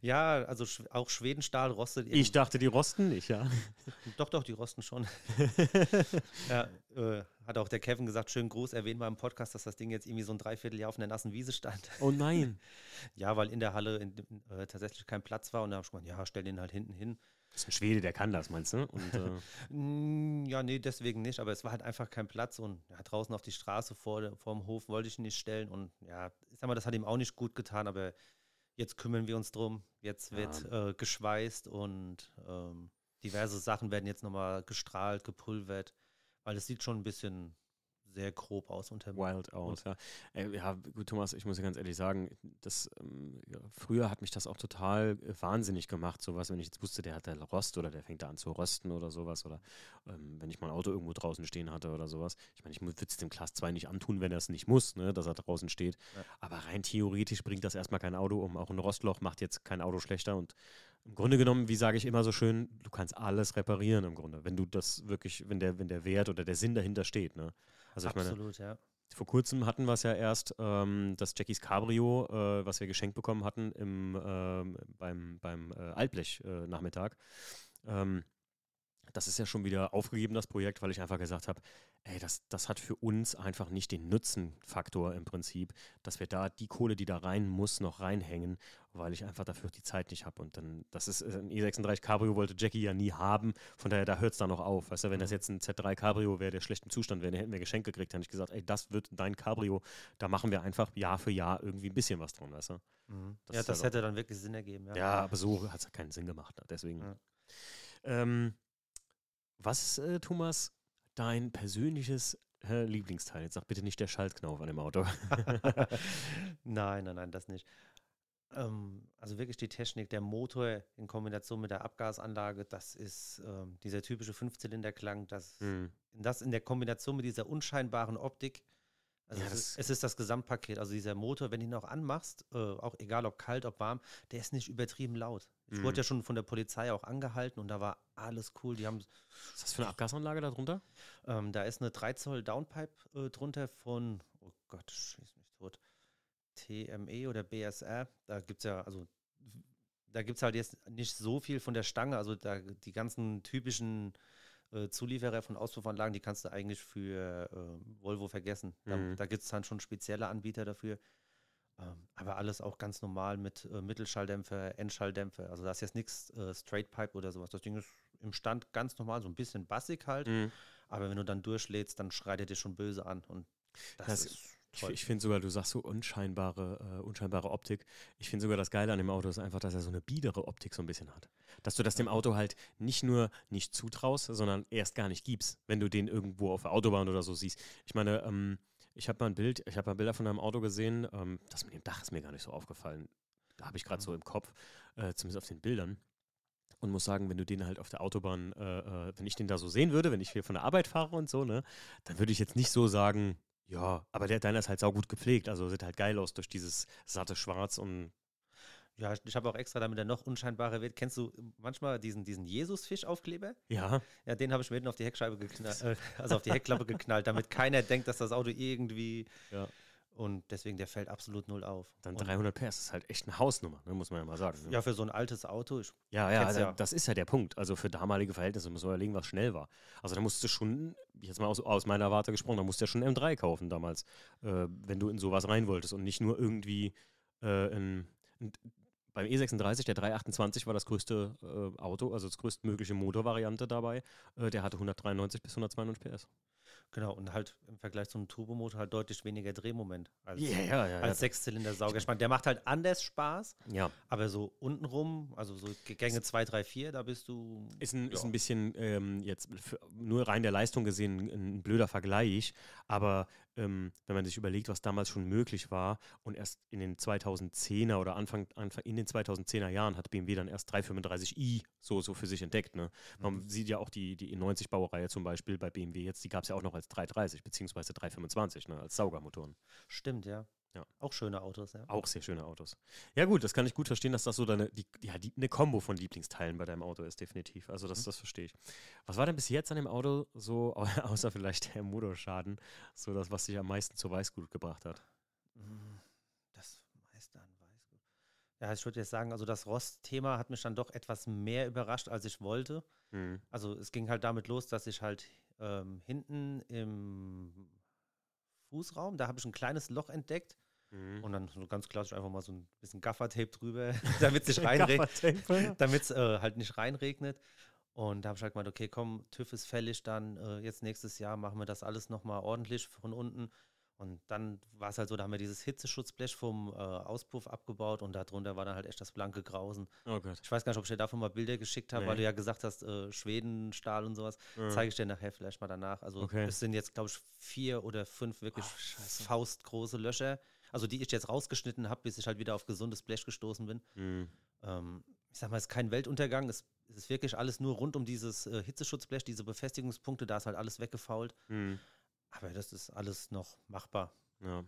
Ja, also auch Schwedenstahl rostet. eben- Ich dachte, die rosten nicht, ja. *laughs* Doch, doch, die rosten schon. *laughs* ja, äh, hat auch der Kevin gesagt, schönen Gruß, erwähnen wir im Podcast, dass das Ding jetzt irgendwie so ein Dreivierteljahr auf einer nassen Wiese stand. Oh nein. ja, weil in der Halle in, äh, tatsächlich kein Platz war und da habe ich gemeint, ja, stell den halt hinten hin. Das ist ein Schwede, der kann das, meinst du? Und, äh, *laughs* Mm, Ja, nee, deswegen nicht, aber es war halt einfach kein Platz und ja, draußen auf die Straße vor, vor dem Hof wollte ich ihn nicht stellen und ja, ich sag mal, das hat ihm auch nicht gut getan, aber jetzt kümmern wir uns drum. Jetzt wird äh, geschweißt und ähm, diverse Sachen werden jetzt nochmal gestrahlt, gepulvert, weil es sieht schon ein bisschen sehr grob aus unter Wild aus, ja. Ja, gut, Thomas, ich muss ja ganz ehrlich sagen, das, ähm, ja, früher hat mich das auch total äh, wahnsinnig gemacht, sowas, wenn ich jetzt wusste, der hat da Rost oder der fängt da an zu rösten oder sowas oder ähm, wenn ich mal ein Auto irgendwo draußen stehen hatte oder sowas. Ich meine, ich würde es dem Class 2 nicht antun, wenn er es nicht muss, ne, dass er draußen steht. Ja. Aber rein theoretisch bringt das erstmal kein Auto um. Auch ein Rostloch macht jetzt kein Auto schlechter und im Grunde genommen, wie sage ich immer so schön, du kannst alles reparieren im Grunde, wenn du das wirklich, wenn der, wenn der Wert oder der Sinn dahinter steht. Ne? Also Absolut, meine, ja. Vor kurzem hatten wir es ja erst, ähm, das Jackies Cabrio, äh, was wir geschenkt bekommen hatten im, ähm, beim, beim äh, Altblech-Nachmittag. Äh, ähm, das ist ja schon wieder aufgegeben, das Projekt, weil ich einfach gesagt habe, ey, das, das hat für uns einfach nicht den Nutzenfaktor im Prinzip, dass wir da die Kohle, die da rein muss, noch reinhängen, weil ich einfach dafür die Zeit nicht habe. Und dann, das ist ein E36 Cabrio wollte Jackie ja nie haben, von daher, da hört es dann noch auf. Weißt du, wenn das jetzt ein Z3 Cabrio wäre, der schlecht im Zustand wäre, den hätten wir geschenkt gekriegt, dann hätte ich gesagt, ey, das wird dein Cabrio, da machen wir einfach Jahr für Jahr irgendwie ein bisschen was dran, weißt du? Mhm. Das ja, das halt hätte dann wirklich Sinn ergeben. Ja, ja aber so hat es keinen Sinn gemacht, deswegen. Ja. Ähm, was ist, äh, Thomas, dein persönliches äh, Lieblingsteil? Jetzt sag bitte nicht der Schaltknauf an dem Auto. *laughs* nein, nein, nein, das nicht. Ähm, also wirklich die Technik, der Motor in Kombination mit der Abgasanlage, das ist ähm, dieser typische Fünfzylinderklang, das, mhm. das in der Kombination mit dieser unscheinbaren Optik also ja, es, ist, es, ist, das Gesamtpaket. Also dieser Motor, wenn du ihn auch anmachst, äh, auch egal ob kalt, ob warm, der ist nicht übertrieben laut. Ich mhm. wurde ja schon von der Polizei auch angehalten und da war alles cool. Die haben. Was ist das für eine Abgasanlage da drunter? Ähm, da ist eine 3 Zoll Downpipe äh, drunter von, oh Gott, schieß mich tot. TME oder BSR. Da gibt es ja, also da gibt es halt jetzt nicht so viel von der Stange. Also da die ganzen typischen äh, Zulieferer von Auspuffanlagen, die kannst du eigentlich für äh, Volvo vergessen. Da, mhm. da gibt es dann schon spezielle Anbieter dafür. Ähm, aber alles auch ganz normal mit äh, Mittelschalldämpfer, Endschalldämpfer. Also da ist jetzt nichts äh, Straight Pipe oder sowas. Das Ding ist im Stand ganz normal, so ein bisschen bassig halt. Mhm. Aber wenn du dann durchlädst, dann schreit er dir schon böse an. Und das, das ist Toll. Ich, finde sogar, du sagst so unscheinbare, äh, unscheinbare Optik. Ich finde sogar das Geile an dem Auto ist einfach, dass er so eine biedere Optik so ein bisschen hat. Dass du das dem Auto halt nicht nur nicht zutraust, sondern erst gar nicht gibst, wenn du den irgendwo auf der Autobahn oder so siehst. Ich meine, ähm, ich habe mal ein Bild, ich habe mal Bilder von einem Auto gesehen, ähm, das mit dem Dach ist mir gar nicht so aufgefallen. Da habe ich gerade mhm. so im Kopf, äh, zumindest auf den Bildern und muss sagen, wenn du den halt auf der Autobahn, äh, äh, wenn ich den da so sehen würde, wenn ich hier von der Arbeit fahre und so, ne, dann würde ich jetzt nicht so sagen, ja, aber der deiner ist halt saugut gepflegt, also sieht halt geil aus durch dieses satte Schwarz und. Ja, ich habe auch extra, damit er noch unscheinbarer wird. Kennst du manchmal diesen, diesen Jesus-Fisch-Aufkleber? Ja. Ja, den habe ich mir hinten auf die Heckscheibe geknallt, äh, also auf die Heckklappe *laughs* geknallt, damit keiner denkt, dass das Auto irgendwie ja. Und deswegen, der fällt absolut null auf. Dann und 300 PS ist halt echt eine Hausnummer, ne, muss man ja mal sagen. Ne? Ja, für so ein altes Auto. ja, ja, also, ja, das ist ja der Punkt. Also für damalige Verhältnisse muss man überlegen, was schnell war. Also da musst du schon, jetzt mal aus, aus meiner Warte gesprochen, da musst du ja schon M3 kaufen damals, äh, wenn du in sowas rein wolltest und nicht nur irgendwie äh, in, in beim E36, der 328 war das größte äh, Auto, also das größtmögliche Motorvariante dabei. Äh, der hatte 193 bis 192 PS. Genau, und halt im Vergleich zum Turbomotor halt deutlich weniger Drehmoment als, yeah, ja, ja, als Sechszylinder-Sauger. Ich meine, der macht halt anders Spaß, ja. aber so untenrum, also so Gänge 2, 3, 4, da bist du. Ist ein, ist ein bisschen ähm, jetzt nur rein der Leistung gesehen ein blöder Vergleich, aber ähm, wenn man sich überlegt, was damals schon möglich war und erst in den 2010er oder Anfang, Anfang in den 2010er Jahren hat BMW dann erst 335i so, so für sich entdeckt. Ne? Man mhm. sieht ja auch die, die E90-Baureihe zum Beispiel bei BMW jetzt, die gab es ja auch noch als 330 beziehungsweise 325 ne? als Saugermotoren. Stimmt, ja. Ja. Auch schöne Autos, ja. Auch sehr schöne Autos. Ja, gut, das kann ich gut verstehen, dass das so deine, die, ja, die, eine Kombo von Lieblingsteilen bei deinem Auto ist, definitiv. Also, das, mhm. das verstehe ich. Was war denn bis jetzt an dem Auto so, *laughs* außer vielleicht der Motorschaden, so das, was dich am meisten zu Weißgut gebracht hat? Mm, das meiste an Weißgut. Ja, ich würde jetzt sagen, also das Rost-Thema hat mich dann doch etwas mehr überrascht, als ich wollte. Mhm. Also, es ging halt damit los, dass ich halt ähm, hinten im Fußraum, da habe ich ein kleines Loch entdeckt Mhm. Und dann so ganz klassisch einfach mal so ein bisschen Gaffertape drüber, *laughs* damit es nicht *laughs* reinregnet. damit es äh, halt nicht reinregnet. Und da habe ich halt gemeint, okay, komm, TÜV ist fällig, dann äh, jetzt nächstes Jahr machen wir das alles nochmal ordentlich von unten. Und dann war es halt so, da haben wir dieses Hitzeschutzblech vom äh, Auspuff abgebaut und darunter war dann halt echt das blanke Grausen. Oh. Ich weiß gar nicht, ob ich dir davon mal Bilder geschickt habe, Nee. weil du ja gesagt hast, äh, Schweden, Stahl und sowas. Ja. Zeige ich dir nachher vielleicht mal danach. Also Okay. es sind jetzt, glaube ich, vier oder fünf wirklich Oh, faustgroße Löcher. Also die ich jetzt rausgeschnitten habe, bis ich halt wieder auf gesundes Blech gestoßen bin. Hm. Ähm, ich sag mal, es ist kein Weltuntergang. Es, es ist wirklich alles nur rund um dieses äh, Hitzeschutzblech, diese Befestigungspunkte, da ist halt alles weggefault. Hm. Aber das ist alles noch machbar. Ja.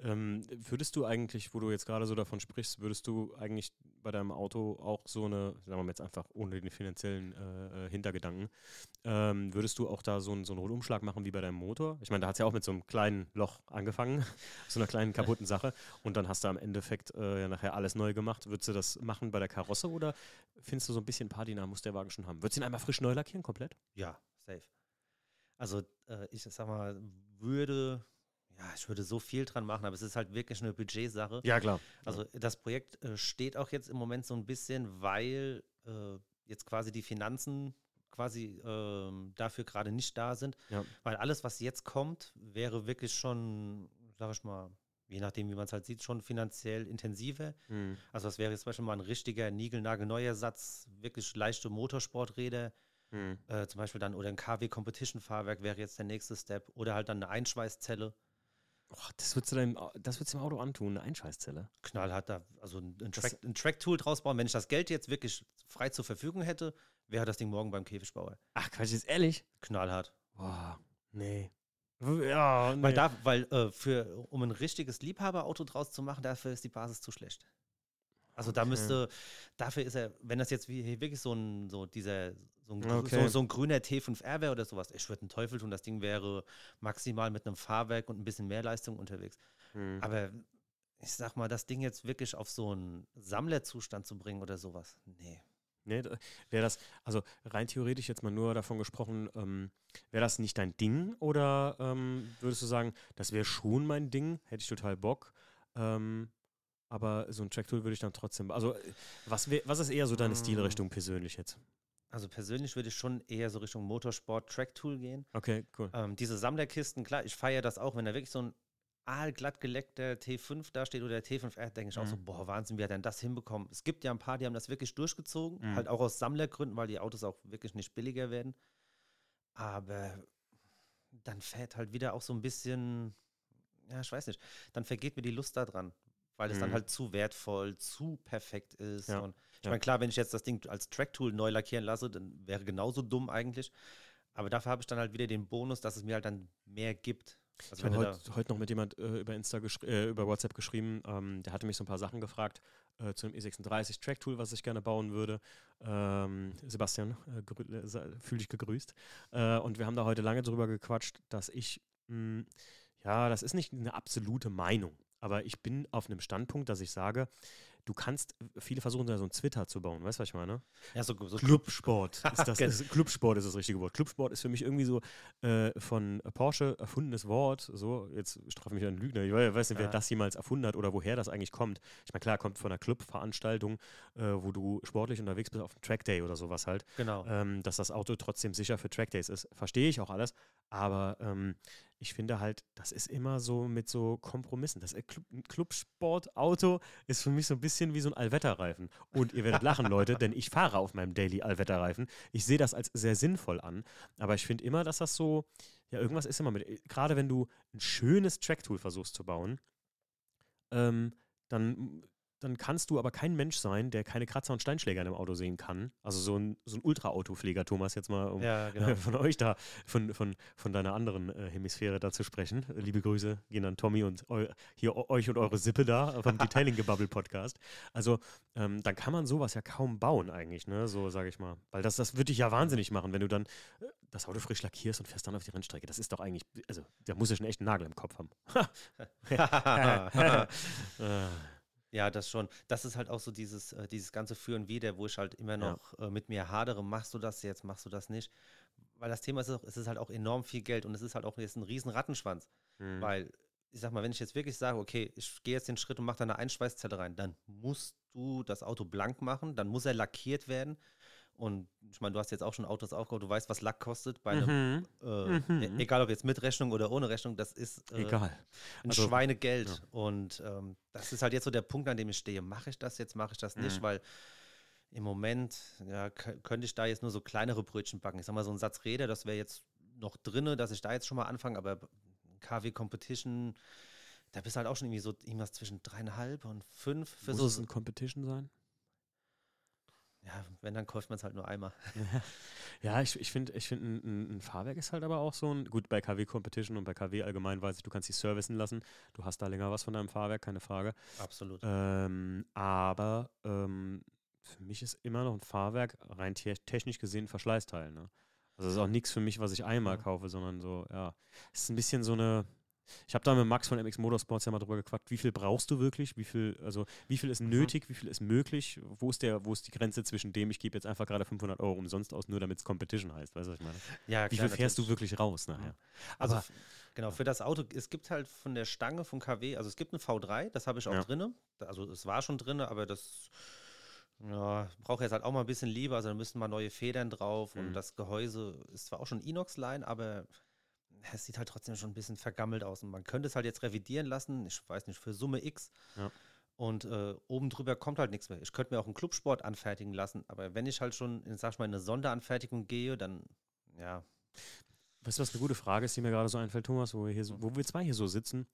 Ähm, würdest du eigentlich, wo du jetzt gerade so davon sprichst, würdest du eigentlich bei deinem Auto auch so eine, sagen wir mal jetzt einfach ohne den finanziellen äh, äh, Hintergedanken, ähm, würdest du auch da so, einen- so einen Rundumschlag machen wie bei deinem Motor? Ich meine, da hat es ja auch mit so einem kleinen Loch angefangen, *laughs* so einer kleinen kaputten Sache und dann hast du am Endeffekt äh, ja nachher alles neu gemacht. Würdest du das machen bei der Karosse oder findest du so ein bisschen Patina muss der Wagen schon haben? Würdest du ihn einmal frisch neu lackieren komplett? Ja, safe. Also äh, ich sag mal, würde, ja, ich würde so viel dran machen, aber es ist halt wirklich eine Budgetsache. Ja, klar. Also das Projekt äh, steht auch jetzt im Moment so ein bisschen, weil äh, jetzt quasi die Finanzen quasi ähm, dafür gerade nicht da sind. Ja. Weil alles, was jetzt kommt, wäre wirklich schon, sag ich mal, je nachdem, wie man es halt sieht, schon finanziell intensiver. Hm. Also das wäre jetzt zum Beispiel mal ein richtiger niegelnagelneuer Satz, wirklich leichte Motorsporträder, Hm. äh, zum Beispiel dann, oder ein KW Competition Fahrwerk wäre jetzt der nächste Step, oder halt dann eine Einschweißzelle. Oh, das würdest du deinem, Au- das würdest du dem Auto antun, eine Einschweißzelle. knallhart da, also ein, Track, ein Track-Tool draus bauen. Wenn ich das Geld jetzt wirklich frei zur Verfügung hätte, wäre das Ding morgen beim Käfigbauer. Ach, Quatsch, jetzt ehrlich? Knallhart. Boah, nee. Ja, nee. Weil, da, weil äh, für, um ein richtiges Liebhaberauto draus zu machen, dafür ist die Basis zu schlecht. Also da Okay. müsste, dafür ist er, wenn das jetzt wie wirklich so ein, so dieser, so ein, Okay. so, so ein grüner T5R wäre oder sowas, ich würde einen Teufel tun, das Ding wäre maximal mit einem Fahrwerk und ein bisschen mehr Leistung unterwegs. Hm. Aber ich sag mal, das Ding jetzt wirklich auf so einen Sammlerzustand zu bringen oder sowas, nee. Nee, wäre das, also rein theoretisch jetzt mal nur davon gesprochen, ähm, wäre das nicht dein Ding oder ähm, würdest du sagen, das wäre schon mein Ding, hätte ich total Bock, ähm, aber so ein Tracktool würde ich dann trotzdem, also was, wär, was ist eher so deine Mm. Stilrichtung persönlich jetzt? Also persönlich würde ich schon eher so Richtung Motorsport Track-Tool gehen. Okay, cool. Ähm, diese Sammlerkisten, klar, ich feiere das auch, wenn da wirklich so ein aalglatt geleckter T5 da steht oder T5R, denke ich auch so, Mhm. boah, Wahnsinn, wie hat er denn das hinbekommen? Es gibt ja ein paar, die haben das wirklich durchgezogen, Mhm. halt auch aus Sammlergründen, weil die Autos auch wirklich nicht billiger werden. Aber dann fährt halt wieder auch so ein bisschen, ja, ich weiß nicht, dann vergeht mir die Lust daran, weil es dann Mhm. halt zu wertvoll, zu perfekt ist. Ja, Und ich ja. meine, klar, wenn ich jetzt das Ding als Track-Tool neu lackieren lasse, dann wäre genauso dumm eigentlich. Aber dafür habe ich dann halt wieder den Bonus, dass es mir halt dann mehr gibt. Ich Also wenn habe heute, heute noch mit jemand äh, über Insta äh, über WhatsApp geschrieben, ähm, der hatte mich so ein paar Sachen gefragt äh, zu dem E36 Track Tool, was ich gerne bauen würde. Ähm, Sebastian, äh, äh, sei- fühl dich gegrüßt. Äh, und wir haben da heute lange drüber gequatscht, dass ich, mh, ja, das ist nicht eine absolute Meinung, aber ich bin auf einem Standpunkt, dass ich sage, du kannst, viele versuchen da so ein Twitter zu bauen, weißt du, was ich meine? ja, so, so Clubsport *laughs* ist das. Genau. Ist, Clubsport ist das richtige Wort. Clubsport ist für mich irgendwie so äh, von Porsche erfundenes Wort. So, jetzt strafe mich ein Lügner. Ich we- weiß nicht, wer Ja. das jemals erfunden hat oder woher das eigentlich kommt. Ich meine, klar, kommt von einer Clubveranstaltung, äh, wo du sportlich unterwegs bist, auf einem Trackday oder sowas halt. genau. Ähm, dass das Auto trotzdem sicher für Trackdays ist. Verstehe ich auch alles. Aber ähm, ich finde halt, das ist immer so mit so Kompromissen. Das äh, Club, ein Clubsportauto ist für mich so ein bisschen wie so ein Allwetterreifen. Und ihr werdet lachen, Leute, denn ich fahre auf meinem Daily Allwetterreifen. Ich sehe das als sehr sinnvoll an. Aber ich finde immer, dass das so, ja, irgendwas ist immer mit. Gerade wenn du ein schönes Tracktool versuchst zu bauen, ähm, dann, dann kannst du aber kein Mensch sein, der keine Kratzer und Steinschläger in einem Auto sehen kann. Also so ein, so ein Ultra-Autopfleger, Thomas, jetzt mal um ja, genau. *laughs* von euch da, von, von, von deiner anderen äh, Hemisphäre da zu sprechen. Liebe Grüße gehen an Tommy und eu, hier euch und eure Sippe da vom *laughs* Detailing Gebubble Podcast. Also ähm, dann kann man sowas ja kaum bauen eigentlich, ne? So sage ich mal. Weil das, das würde dich ja wahnsinnig machen, wenn du dann äh, das Auto frisch lackierst und fährst dann auf die Rennstrecke. Das ist doch eigentlich, also da muss ja schon echt einen Nagel im Kopf haben. *laughs* Ja, das schon. Das ist halt auch so dieses, äh, dieses ganze Für und Wider, wo ich halt immer Ja. noch äh, mit mir hadere, machst du das jetzt, machst du das nicht? Weil das Thema ist auch, es ist halt auch enorm viel Geld und es ist halt auch jetzt ein riesen Rattenschwanz. hm. Weil, ich sag mal, wenn ich jetzt wirklich sage, okay, ich gehe jetzt den Schritt und mache da eine Einschweißzelle rein, dann musst du das Auto blank machen, dann muss er lackiert werden Und ich meine, du hast jetzt auch schon Autos aufgebaut, du weißt, was Lack kostet bei einem, mhm. Äh, mhm. E-, egal ob jetzt mit Rechnung oder ohne Rechnung, das ist äh, egal. ein also, Schweinegeld. Ja. Und ähm, das ist halt jetzt so der Punkt, an dem ich stehe. Mache ich das jetzt, mache ich das nicht, mhm. weil im Moment ja, könnte ich da jetzt nur so kleinere Brötchen backen. Ich sag mal, so ein Satz Räder, das wäre jetzt noch drinne, dass ich da jetzt schon mal anfange, aber KW Competition, da bist du halt auch schon irgendwie so irgendwas zwischen dreieinhalb und fünf. Für Muss so es ein Competition sein? Ja, wenn, dann kauft man es halt nur einmal. *laughs* ja, ich, ich finde, ich find, ein, ein, Fahrwerk ist halt aber auch so ein, gut, bei KW Competition und bei KW allgemein weiß ich, du kannst die servicen lassen. Du hast da länger was von deinem Fahrwerk, keine Frage. Absolut. Ähm, aber ähm, für mich ist immer noch ein Fahrwerk rein te technisch gesehen ein Verschleißteil. Ne? Also das ist auch nichts für mich, was ich einmal kaufe, sondern so, ja. Es ist ein bisschen so eine, ich habe da mit Max von MX Motorsports ja mal drüber gequatscht, wie viel brauchst du wirklich, wie viel, also wie viel ist mhm. nötig, wie viel ist möglich, wo ist der, wo ist die Grenze zwischen dem, ich gebe jetzt einfach gerade 500 Euro umsonst aus, nur damit es Competition heißt, weißt du, was ich meine? Ja, klar, Wie viel fährst natürlich. du wirklich raus nachher? Also, Aber, genau, für das Auto, es gibt halt von der Stange von KW, also es gibt eine V3, das habe ich auch ja. drinne, also es war schon drinne, aber das ja, braucht jetzt halt auch mal ein bisschen Liebe, also da müssen mal neue Federn drauf mhm. und das Gehäuse ist zwar auch schon Inox-Line, aber es sieht halt trotzdem schon ein bisschen vergammelt aus und man könnte es halt jetzt revidieren lassen, ich weiß nicht, für Summe X. Ja. Und äh, oben drüber kommt halt nichts mehr. Ich könnte mir auch einen Clubsport anfertigen lassen, aber wenn ich halt schon, in, sag ich mal, in eine Sonderanfertigung gehe, dann, ja. Weißt du, was eine gute Frage ist, die mir gerade so einfällt, Thomas, wo wir, hier so, wo wir zwei hier so sitzen?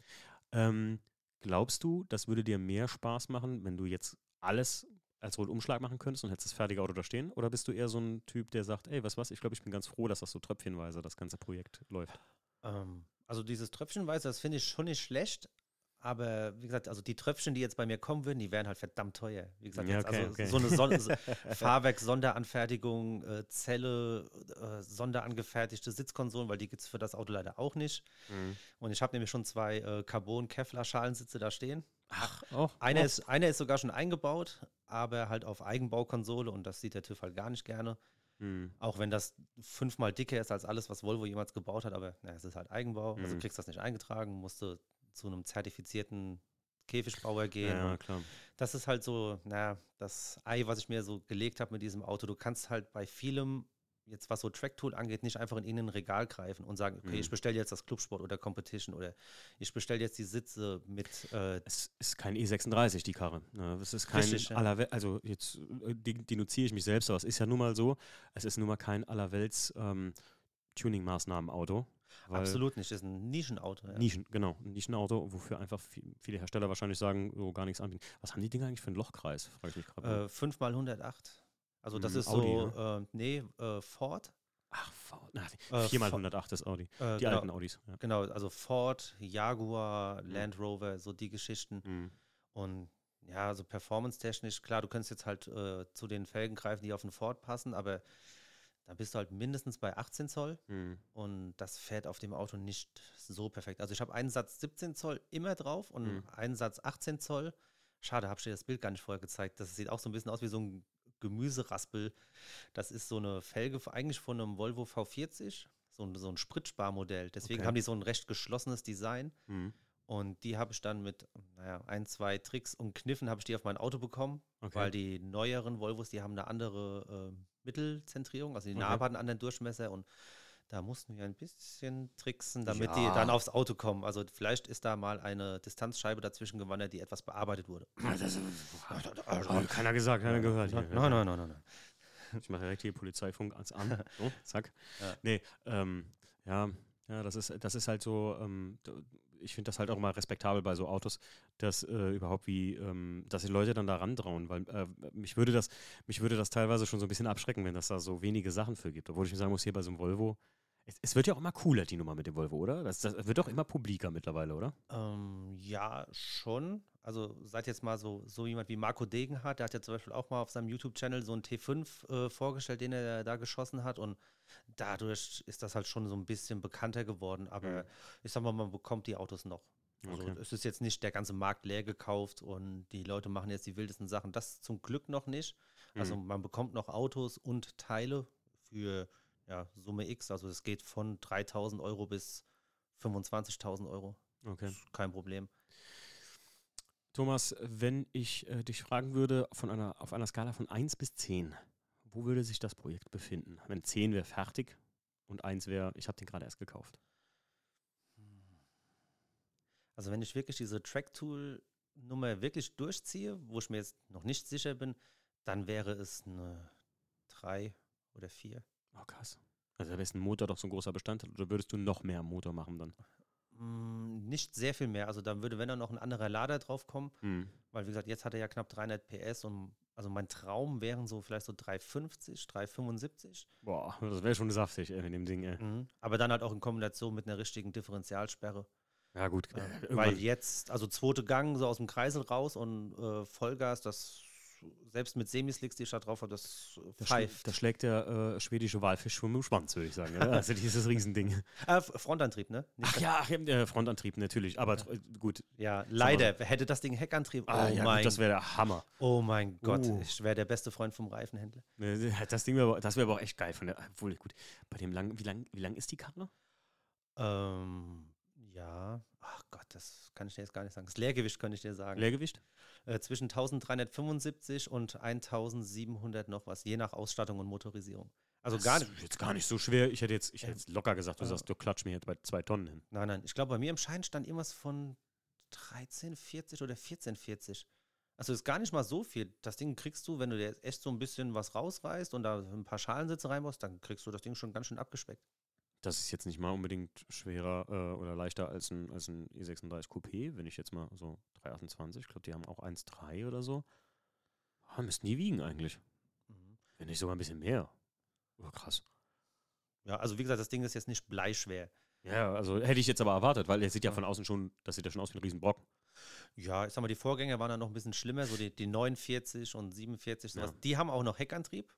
Ähm, glaubst du, das würde dir mehr Spaß machen, wenn du jetzt alles als Rundumschlag machen könntest und hättest das fertige Auto da stehen? Oder bist du eher so ein Typ, der sagt, ey, was was, ich glaube, ich bin ganz froh, dass das so tröpfchenweise das ganze Projekt läuft? Ähm, also dieses tröpfchenweise, das finde ich schon nicht schlecht, aber wie gesagt, also die Tröpfchen, die jetzt bei mir kommen würden, die wären halt verdammt teuer. Wie gesagt, ja, okay, also okay. so eine Son so *laughs* Fahrwerk-Sonderanfertigung, äh, Zelle, äh, sonderangefertigte Sitzkonsolen, weil die gibt es für das Auto leider auch nicht. Mhm. Und ich habe nämlich schon zwei äh, Carbon-Kevlar-Schalensitze da stehen. Ach, auch. Einer, Ist, einer ist sogar schon eingebaut, aber halt auf Eigenbaukonsole und das sieht der TÜV halt gar nicht gerne. Mhm. Auch wenn das fünfmal dicker ist als alles, was Volvo jemals gebaut hat, aber na, es ist halt Eigenbau, mhm. also kriegst das nicht eingetragen, musste zu einem zertifizierten Käfigbauer gehen. Ja, klar. Das ist halt so, naja, das Ei, was ich mir so gelegt habe mit diesem Auto. Du kannst halt bei vielem jetzt was so Tracktool angeht, nicht einfach in irgendein Regal greifen und sagen, okay, mhm. ich bestelle jetzt das Clubsport oder Competition oder ich bestelle jetzt die Sitze mit. Äh es ist kein E36, die Karre. Ne? Es ist kein Richtig, aller also jetzt äh, denunziere ich mich selbst, aber es ist ja nun mal so, es ist nun mal kein allerwelts ähm, Tuning-Maßnahmen-Auto. Absolut nicht, es ist ein Nischenauto. Ja. Nischen, genau, ein Nischenauto, wofür einfach viele Hersteller wahrscheinlich sagen, so gar nichts anbieten. Was haben die Dinger eigentlich für einen Lochkreis, frage ich mich gerade. Äh, 5 x 108. Also das hm, ist Audi, so, ne? äh, nee, äh, Ford. Ach, Ford. Na, 4x108 ist Audi. Äh, die genau, alten Audis. Ja. Genau, also Ford, Jaguar, Land Rover, so die Geschichten. Mhm. Und ja, so performance-technisch, klar, du könntest jetzt halt äh, zu den Felgen greifen, die auf den Ford passen, aber da bist du halt mindestens bei 18 Zoll mhm. und das fährt auf dem Auto nicht so perfekt. Also ich habe einen Satz 17 Zoll immer drauf und mhm. einen Satz 18 Zoll. Schade, habe ich dir das Bild gar nicht vorher gezeigt. Das sieht auch so ein bisschen aus wie so ein Gemüseraspel. Das ist so eine Felge eigentlich von einem Volvo V40, so ein, so ein Spritsparmodell. Deswegen okay. haben die so ein recht geschlossenes Design. Mhm. Und die habe ich dann mit, naja, ein, zwei Tricks und Kniffen habe ich die auf mein Auto bekommen, okay. weil die neueren Volvos, die haben eine andere äh, Mittelzentrierung, also die okay. Narbe hat einen anderen Durchmesser und da mussten wir ein bisschen tricksen, damit ja. die dann aufs Auto kommen. Also vielleicht ist da mal eine Distanzscheibe dazwischen gewandert, die etwas bearbeitet wurde. Das, keiner gesagt, keiner gehört. Nein, nein, nein, nein, nein. Ich mache direkt hier Polizeifunk ans an. *laughs* So, zack. Ja. Nee, ähm, ja, ja, das ist, das ist halt so, ähm, ich finde das halt auch mal respektabel bei so Autos, dass äh, überhaupt wie, ähm, dass die Leute dann da rantrauen, weil äh, mich würde das, mich würde das teilweise schon so ein bisschen abschrecken, wenn das da so wenige Sachen für gibt. Obwohl ich mir sagen muss, hier bei so einem Volvo, es, es, wird ja auch immer cooler, die Nummer mit dem Volvo, oder? Das, das wird doch immer publiker mittlerweile, oder? Ähm, ja, schon. Also seid jetzt mal so, so jemand wie Marco Degenhardt, der hat ja zum Beispiel auch mal auf seinem YouTube-Channel so einen T5 äh, vorgestellt, den er da geschossen hat. Und dadurch ist das halt schon so ein bisschen bekannter geworden. Aber mhm. ich sag mal, man bekommt die Autos noch. Also okay. es ist jetzt nicht der ganze Markt leer gekauft und die Leute machen jetzt die wildesten Sachen. Das zum Glück noch nicht. Also mhm. man bekommt noch Autos und Teile für ja, Summe X. Also es geht von 3.000 Euro bis 25.000 Euro. Okay. kein Problem. Thomas, wenn ich äh, dich fragen würde, von einer, auf einer Skala von 1 bis 10, wo würde sich das Projekt befinden? Wenn 10 wäre fertig und 1 wäre, ich habe den gerade erst gekauft. Also wenn ich wirklich diese Track-Tool-Nummer wirklich durchziehe, wo ich mir jetzt noch nicht sicher bin, dann wäre es eine 3 oder 4. Oh, krass. Also da wäre ein Motor doch so ein großer Bestandteil oder würdest du noch mehr Motor machen dann? Mm, nicht sehr viel mehr. Also dann würde, wenn dann noch ein anderer Lader drauf kommen, Hm. weil wie gesagt, jetzt hat er ja knapp 300 PS und also mein Traum wären so vielleicht so 350, 375. Boah, das wäre schon saftig ey, mit dem Ding, ey. Mhm. Aber dann halt auch in Kombination mit einer richtigen Differentialsperre. Ja, gut. Äh, weil jetzt, also zweite Gang so aus dem Kreisel raus und äh, Vollgas, das selbst mit Semislicks, die ich da drauf habe, das äh, da, pfeift. da schlägt der äh, schwedische Walfisch schon mit dem Schwanz, würde ich sagen. Ja? *laughs* Also dieses Riesending. Äh, Frontantrieb, ne? Nicht Ach ja, ja, der Frontantrieb natürlich, aber tr- gut. Ja, leider. Hätte das Ding Heckantrieb. Ah, oh, ja, mein, gut, das wäre der Hammer. oh mein Gott, Uh. ich wäre der beste Freund vom Reifenhändler. Ne, Das Ding wäre, das wäre aber auch echt geil von der, obwohl gut. Bei dem lang, wie lang, wie lang ist die Karre? Ähm, ja, ach Gott, das kann ich dir jetzt gar nicht sagen. Das Leergewicht kann ich dir sagen. Leergewicht? äh, zwischen 1375 und 1700 noch was, je nach Ausstattung und Motorisierung. Also Das gar nicht. ist jetzt gar nicht so schwer. Ich hätte jetzt, ich hätte jetzt locker gesagt, du äh, sagst, du klatsch mir jetzt bei zwei Tonnen hin. Nein, nein. Ich glaube, bei mir im Schein stand irgendwas von 1340 oder 1440. Also ist gar nicht mal so viel. Das Ding kriegst du, wenn du dir echt so ein bisschen was rausreißt und da ein paar Schalensitze reinbaust, dann kriegst du das Ding schon ganz schön abgespeckt. Das ist jetzt nicht mal unbedingt schwerer äh, oder leichter als ein, als ein E36 Coupé, wenn ich jetzt mal so 328, ich glaube, die haben auch 1,3 oder so. Ah, müssten die wiegen eigentlich. Mhm. Wenn nicht sogar ein bisschen mehr. Oh, krass. Ja, also wie gesagt, das Ding ist jetzt nicht bleischwer. Ja, also hätte ich jetzt aber erwartet, weil er sieht ja Ja. von außen schon, das sieht ja schon aus wie ein Riesenbrocken. Ja, ich sag mal, die Vorgänger waren dann noch ein bisschen schlimmer, so die, die 49 und 47, sowas. Ja. Die haben auch noch Heckantrieb.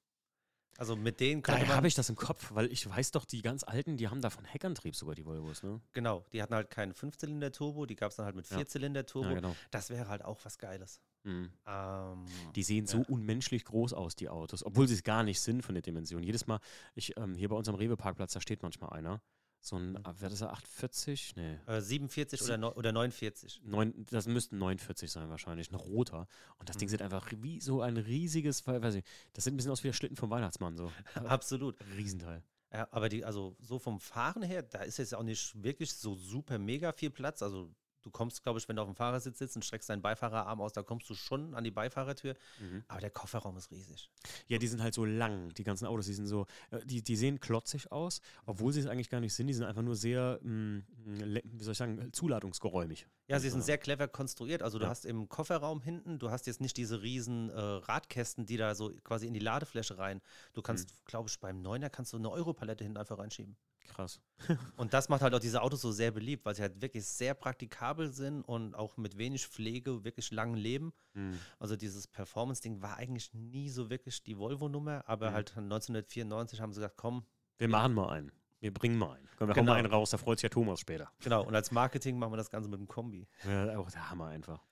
Also mit denen könnte Daher man. habe ich das im Kopf, weil ich weiß doch, die ganz alten, die haben davon Heckantrieb sogar, die Volvos, ne? Genau, die hatten halt keinen Fünfzylinder-Turbo, die gab es dann halt mit. Vierzylinder-Turbo. Ja, genau. Das wäre halt auch was Geiles. Mhm. Ähm, Die sehen so Ja. unmenschlich groß aus, die Autos, obwohl sie es gar nicht sind von der Dimension. Jedes Mal, ich, ähm, hier bei unserem Rewe-Parkplatz, da steht manchmal einer. So ein, ah, wer das ist, 840? Nee. äh, 47 Sie- oder, neu- oder 49. Neun, das müssten 49 sein wahrscheinlich, ein roter. Und das Ding Mhm. sieht einfach wie so ein riesiges, we- weiß ich, das sieht ein bisschen aus wie der Schlitten vom Weihnachtsmann, so. *laughs* Absolut. Riesenteil. Ja, aber die, also so vom Fahren her, da ist jetzt auch nicht wirklich so super mega viel Platz. Also du kommst, glaube ich, wenn du auf dem Fahrersitz sitzt und streckst deinen Beifahrerarm aus, da kommst du schon an die Beifahrertür. Mhm. Aber der Kofferraum ist riesig. Ja, die sind halt so lang, die ganzen Autos, die sind so, äh, die, die sehen klotzig aus, obwohl sie es eigentlich gar nicht sind, die sind einfach nur sehr, mh, le- wie soll ich sagen, zuladungsgeräumig. Ja, sie sind sehr clever konstruiert. Also du Ja. hast im Kofferraum hinten, du hast jetzt nicht diese riesen äh, Radkästen, die da so quasi in die Ladefläche rein. Du kannst, Mhm. glaube ich, beim Neuner kannst du eine Europalette hinten einfach reinschieben. Krass. *laughs* Und das macht halt auch diese Autos so sehr beliebt, weil sie halt wirklich sehr praktikabel sind und auch mit wenig Pflege wirklich lang leben. Mhm. Also dieses Performance-Ding war eigentlich nie so wirklich die Volvo-Nummer, aber Mhm. halt 1994 haben sie gesagt, komm, Wir machen mal einen. Wir bringen mal einen. Komm, wir Genau. mal einen raus, da freut sich ja Thomas später. genau, und als Marketing machen wir das Ganze mit dem Kombi. Ja, auch der Hammer einfach.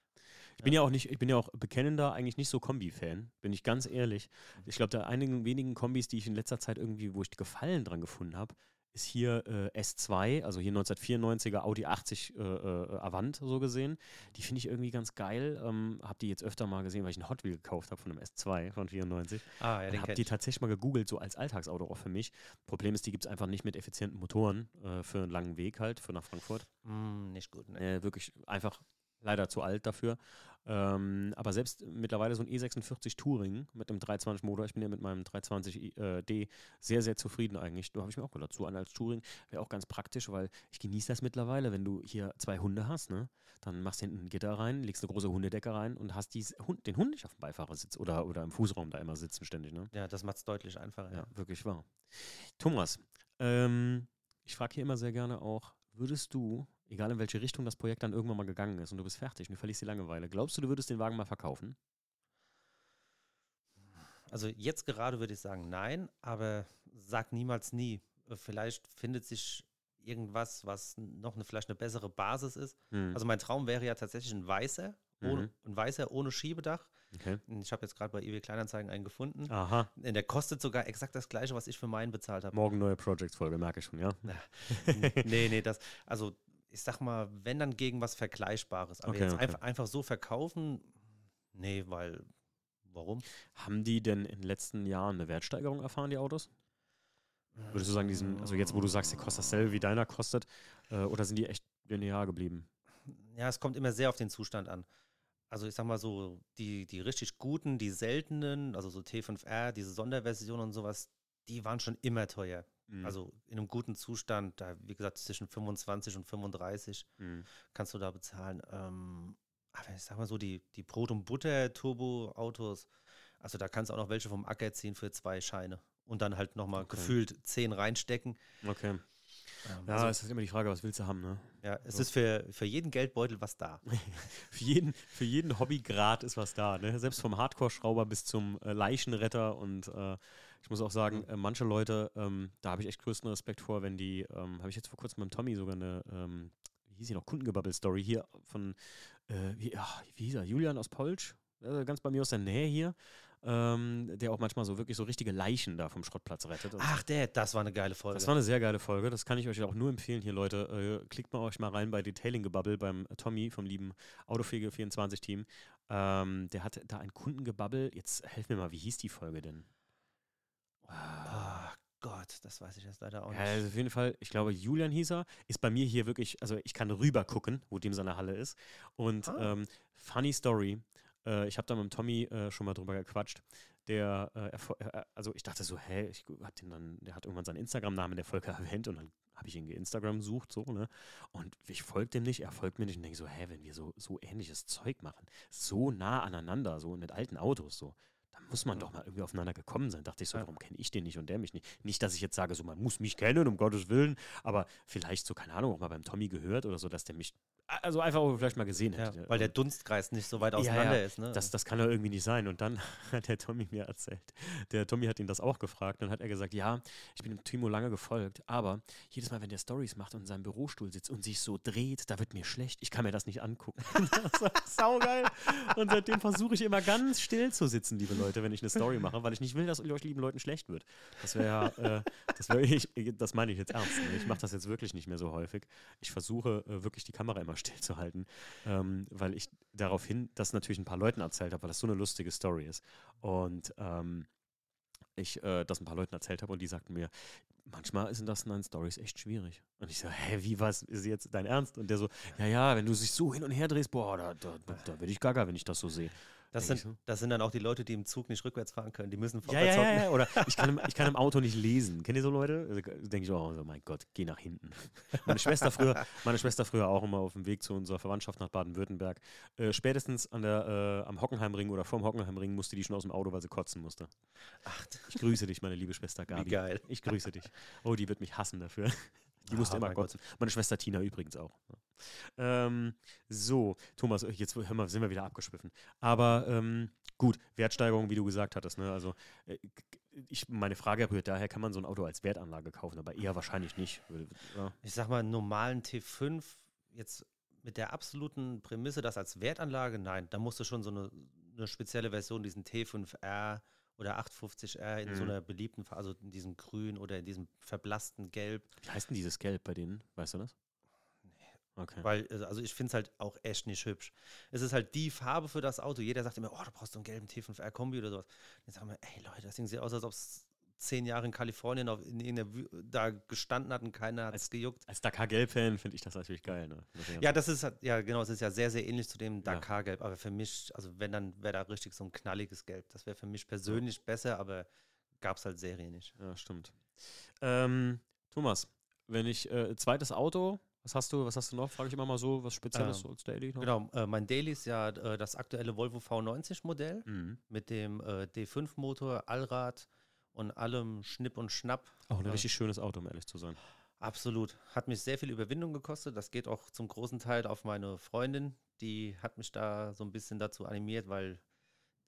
Ich bin ja auch nicht, ich bin ja auch bekennender, eigentlich nicht so Kombi-Fan, bin ich ganz ehrlich. Ich glaube, der einigen wenigen Kombis, die ich in letzter Zeit irgendwie, wo ich Gefallen dran gefunden habe, ist hier äh, S2, also hier 1994er Audi 80 äh, äh, Avant so gesehen. Die finde ich irgendwie ganz geil. Ähm, habe die jetzt öfter mal gesehen, weil ich einen Hot Wheel gekauft habe von einem S2 von 94. Ah, ja, den habe die ich. tatsächlich mal gegoogelt, so als Alltagsauto auch für mich. Problem ist, die gibt es einfach nicht mit effizienten Motoren äh, für einen langen Weg halt, für nach Frankfurt. Mm, nicht gut, ne? Äh, wirklich einfach leider zu alt dafür. Ähm, aber selbst mittlerweile so ein E46 Touring mit einem 320 Motor, ich bin ja mit meinem 320 äh, sehr, sehr zufrieden eigentlich. Da habe ich mir auch gedacht, so einer als Touring wäre auch ganz praktisch, weil ich genieße das mittlerweile, wenn du hier zwei Hunde hast, ne? Dann machst du hinten ein Gitter rein, legst eine große Hundedecke rein und hast dies, Hund, den Hund nicht auf dem Beifahrersitz oder, oder im Fußraum da immer sitzen ständig, ne? Ja, das macht es deutlich einfacher. Ja, Ja. wirklich wahr. Thomas, ähm, ich frage hier immer sehr gerne auch, würdest du, egal in welche Richtung das Projekt dann irgendwann mal gegangen ist und du bist fertig und du verlierst die Langeweile, glaubst du, du würdest den Wagen mal verkaufen? Also jetzt gerade würde ich sagen nein, aber sag niemals nie. Vielleicht findet sich irgendwas, was noch eine, vielleicht eine bessere Basis ist. Hm, Also mein Traum wäre ja tatsächlich ein weißer, ohne, Mhm. ein weißer ohne Schiebedach. okay. Ich habe jetzt gerade bei eBay Kleinanzeigen einen gefunden. Aha, Und Der kostet sogar exakt das gleiche, was ich für meinen bezahlt habe. morgen neue Projects-Folge, merke ich schon, ja? *laughs* nee, nee, das, also ich sag mal, wenn dann gegen was Vergleichbares. Aber Okay, jetzt okay. Einfach, einfach so verkaufen, nee, weil Warum? Haben die denn in den letzten Jahren eine Wertsteigerung erfahren, die Autos? Würdest du sagen, diesen, also jetzt, wo du sagst, der kostet dasselbe wie deiner kostet, äh, oder sind die echt linear geblieben? Ja, es kommt immer sehr auf den Zustand an. Also ich sag mal so, die, die richtig guten, die seltenen, also so T5R, diese Sonderversion und sowas, die waren schon immer teuer. Mhm. Also in einem guten Zustand, da wie gesagt zwischen 25 und 35 Mhm. kannst du da bezahlen. Ähm, aber ich sag mal so, die, die Brot- und Butter-Turbo-Autos, also da kannst du auch noch welche vom Acker ziehen für zwei Scheine und dann halt nochmal Okay. gefühlt zehn reinstecken. Okay. Ähm, Ja, also, es ist immer die Frage, was willst du haben, ne? ja, es so. ist für, für jeden Geldbeutel was da. *laughs* Für jeden, für jeden Hobbygrad ist was da, ne? Selbst vom Hardcore-Schrauber bis zum äh, Leichenretter und äh, ich muss auch sagen, Mhm. äh, manche Leute, ähm, da habe ich echt größten Respekt vor, wenn die, ähm, habe ich jetzt vor kurzem mit dem Tommy sogar eine, ähm, wie hieß sie noch, Kundengebabbel-Story hier von, äh, wie, ach, wie hieß er, Julian aus Polsch, äh, ganz bei mir aus der Nähe hier, ähm, der auch manchmal so wirklich so richtige Leichen da vom Schrottplatz rettet. Ach, der, das war eine geile Folge. Das war eine sehr geile Folge. Das kann ich euch auch nur empfehlen hier, Leute. Äh, klickt mal euch mal rein bei Detailing Gebubble beim Tommy vom lieben Autopflege 24 Team. Ähm, der hat da ein Kundengebabbel. Jetzt helf mir mal, wie hieß die Folge denn? Ah, Gott, das weiß ich jetzt leider auch Ja, nicht. also auf jeden Fall, ich glaube, Julian hieß er, ist bei mir hier wirklich, also ich kann rüber gucken, wo dem seine Halle ist. Und Ah. ähm, funny Story, äh, ich habe da mit dem Tommy äh, schon mal drüber gequatscht. Der, äh, also ich dachte so, hä, ich hab den dann, der hat irgendwann seinen Instagram-Namen in der Folge erwähnt und dann habe ich ihn Instagram gesucht, so, ne? Und ich folge dem nicht, er folgt mir nicht und denke so, hä, wenn wir so, so ähnliches Zeug machen, so nah aneinander, so mit alten Autos, so, dann muss man doch mal irgendwie aufeinander gekommen sein. Dachte ich so, Ja. warum kenne ich den nicht und der mich nicht? Nicht, dass ich jetzt sage, so, man muss mich kennen, um Gottes Willen, aber vielleicht so, keine Ahnung, auch mal beim Tommy gehört oder so, dass der mich, also einfach auch vielleicht mal gesehen Ja, hätte. weil der Dunstkreis nicht so weit Ja, auseinander ja, ist. Ne? das, das kann doch irgendwie nicht sein. Und dann *laughs* hat der Tommy mir erzählt. Der Tommy hat ihn das auch gefragt. Dann hat er gesagt, ja, ich bin dem Timo lange gefolgt, aber jedes Mal, wenn der Stories macht und in seinem Bürostuhl sitzt und sich so dreht, da wird mir schlecht. Ich kann mir das nicht angucken. *laughs* das saugeil. Und seitdem versuche ich immer ganz still zu sitzen, liebe Leute, wenn ich eine Story mache, weil ich nicht will, dass euch lieben Leuten schlecht wird. Das wäre, äh, das wäre ich, das meine ich jetzt ernst. Ne? Ich mache das jetzt wirklich nicht mehr so häufig. Ich versuche äh, wirklich die Kamera immer *laughs* still zu halten, ähm, weil ich daraufhin das natürlich ein paar Leuten erzählt habe, weil das so eine lustige Story ist. Und ähm, ich äh, das ein paar Leuten erzählt habe und die sagten mir, manchmal sind das in Stories echt schwierig. Und ich so, hä, wie, was, ist jetzt dein Ernst? Und der so, ja, ja, wenn du dich so hin und her drehst, boah, da, da, da, da werde ich gaga, wenn ich das so sehe. Das, sind, das sind dann auch die Leute, die im Zug nicht rückwärts fahren können. Die müssen Ja, vorwärts ja, ja, hocken. ja, oder *laughs* ich kann, im, ich kann im Auto nicht lesen. Kennt ihr so Leute? Also, denke ich auch, oh mein Gott, geh nach hinten. *laughs* Meine Schwester früher, meine Schwester früher auch immer auf dem Weg zu unserer Verwandtschaft nach Baden-Württemberg. Äh, spätestens an der, äh, am Hockenheimring oder vorm Hockenheimring musste die schon aus dem Auto, weil sie kotzen musste. Ach, Ich grüße dich, meine liebe Schwester Gabi. wie geil. Ich grüße dich. Oh, die wird mich hassen dafür. Die musste Ah, immer mein Gott. Meine Schwester Tina übrigens auch. Ähm, so, Thomas, jetzt hör mal, sind wir wieder abgeschwiffen. Aber ähm, gut, Wertsteigerung, wie du gesagt hattest. Ne? Also, äh, ich, meine Frage rührt daher, kann man so ein Auto als Wertanlage kaufen, aber eher wahrscheinlich nicht. Würde- Ja. Ich sag mal, einen normalen T5 jetzt mit der absoluten Prämisse, das als Wertanlage, nein, da musst du schon so eine, eine spezielle Version, diesen T5R oder 850R in so Mhm. einer beliebten, Farbe, also in diesem Grün oder in diesem verblassten Gelb. Wie heißt denn dieses Gelb bei denen? Weißt du das? Okay. Weil, also also ich finde es halt auch echt nicht hübsch. Es ist halt die Farbe für das Auto. Jeder sagt immer, oh, du brauchst so einen gelben T5R-Kombi oder sowas. Dann sagen wir, ey Leute, das Ding sieht aus, als ob es zehn Jahre in Kalifornien auf, in irgendeiner Wü da gestanden hat und keiner hat es gejuckt. Als Dakar-Gelb-Fan finde ich das natürlich geil. Ne? Ja, das ist halt- ja genau, es ist ja sehr, sehr ähnlich zu dem Dakar-Gelb. Aber für mich, also wenn, dann wäre da richtig so ein knalliges Gelb. Das wäre für mich persönlich besser, aber gab es halt Serie nicht. Ja, stimmt. Ähm, Thomas, wenn ich äh, zweites Auto, was hast du, was hast du noch? Frage ich immer mal so, was Spezielles Ähm, so als Daily noch? Genau, äh, mein Daily ist ja äh, das aktuelle Volvo V90-Modell Mhm. mit dem äh, D5-Motor, Allrad und allem Schnipp und Schnapp. Auch ein richtig schönes Auto, um ehrlich zu sein. Absolut. Hat mich sehr viel Überwindung gekostet. Das geht auch zum großen Teil auf meine Freundin. Die hat mich da so ein bisschen dazu animiert, weil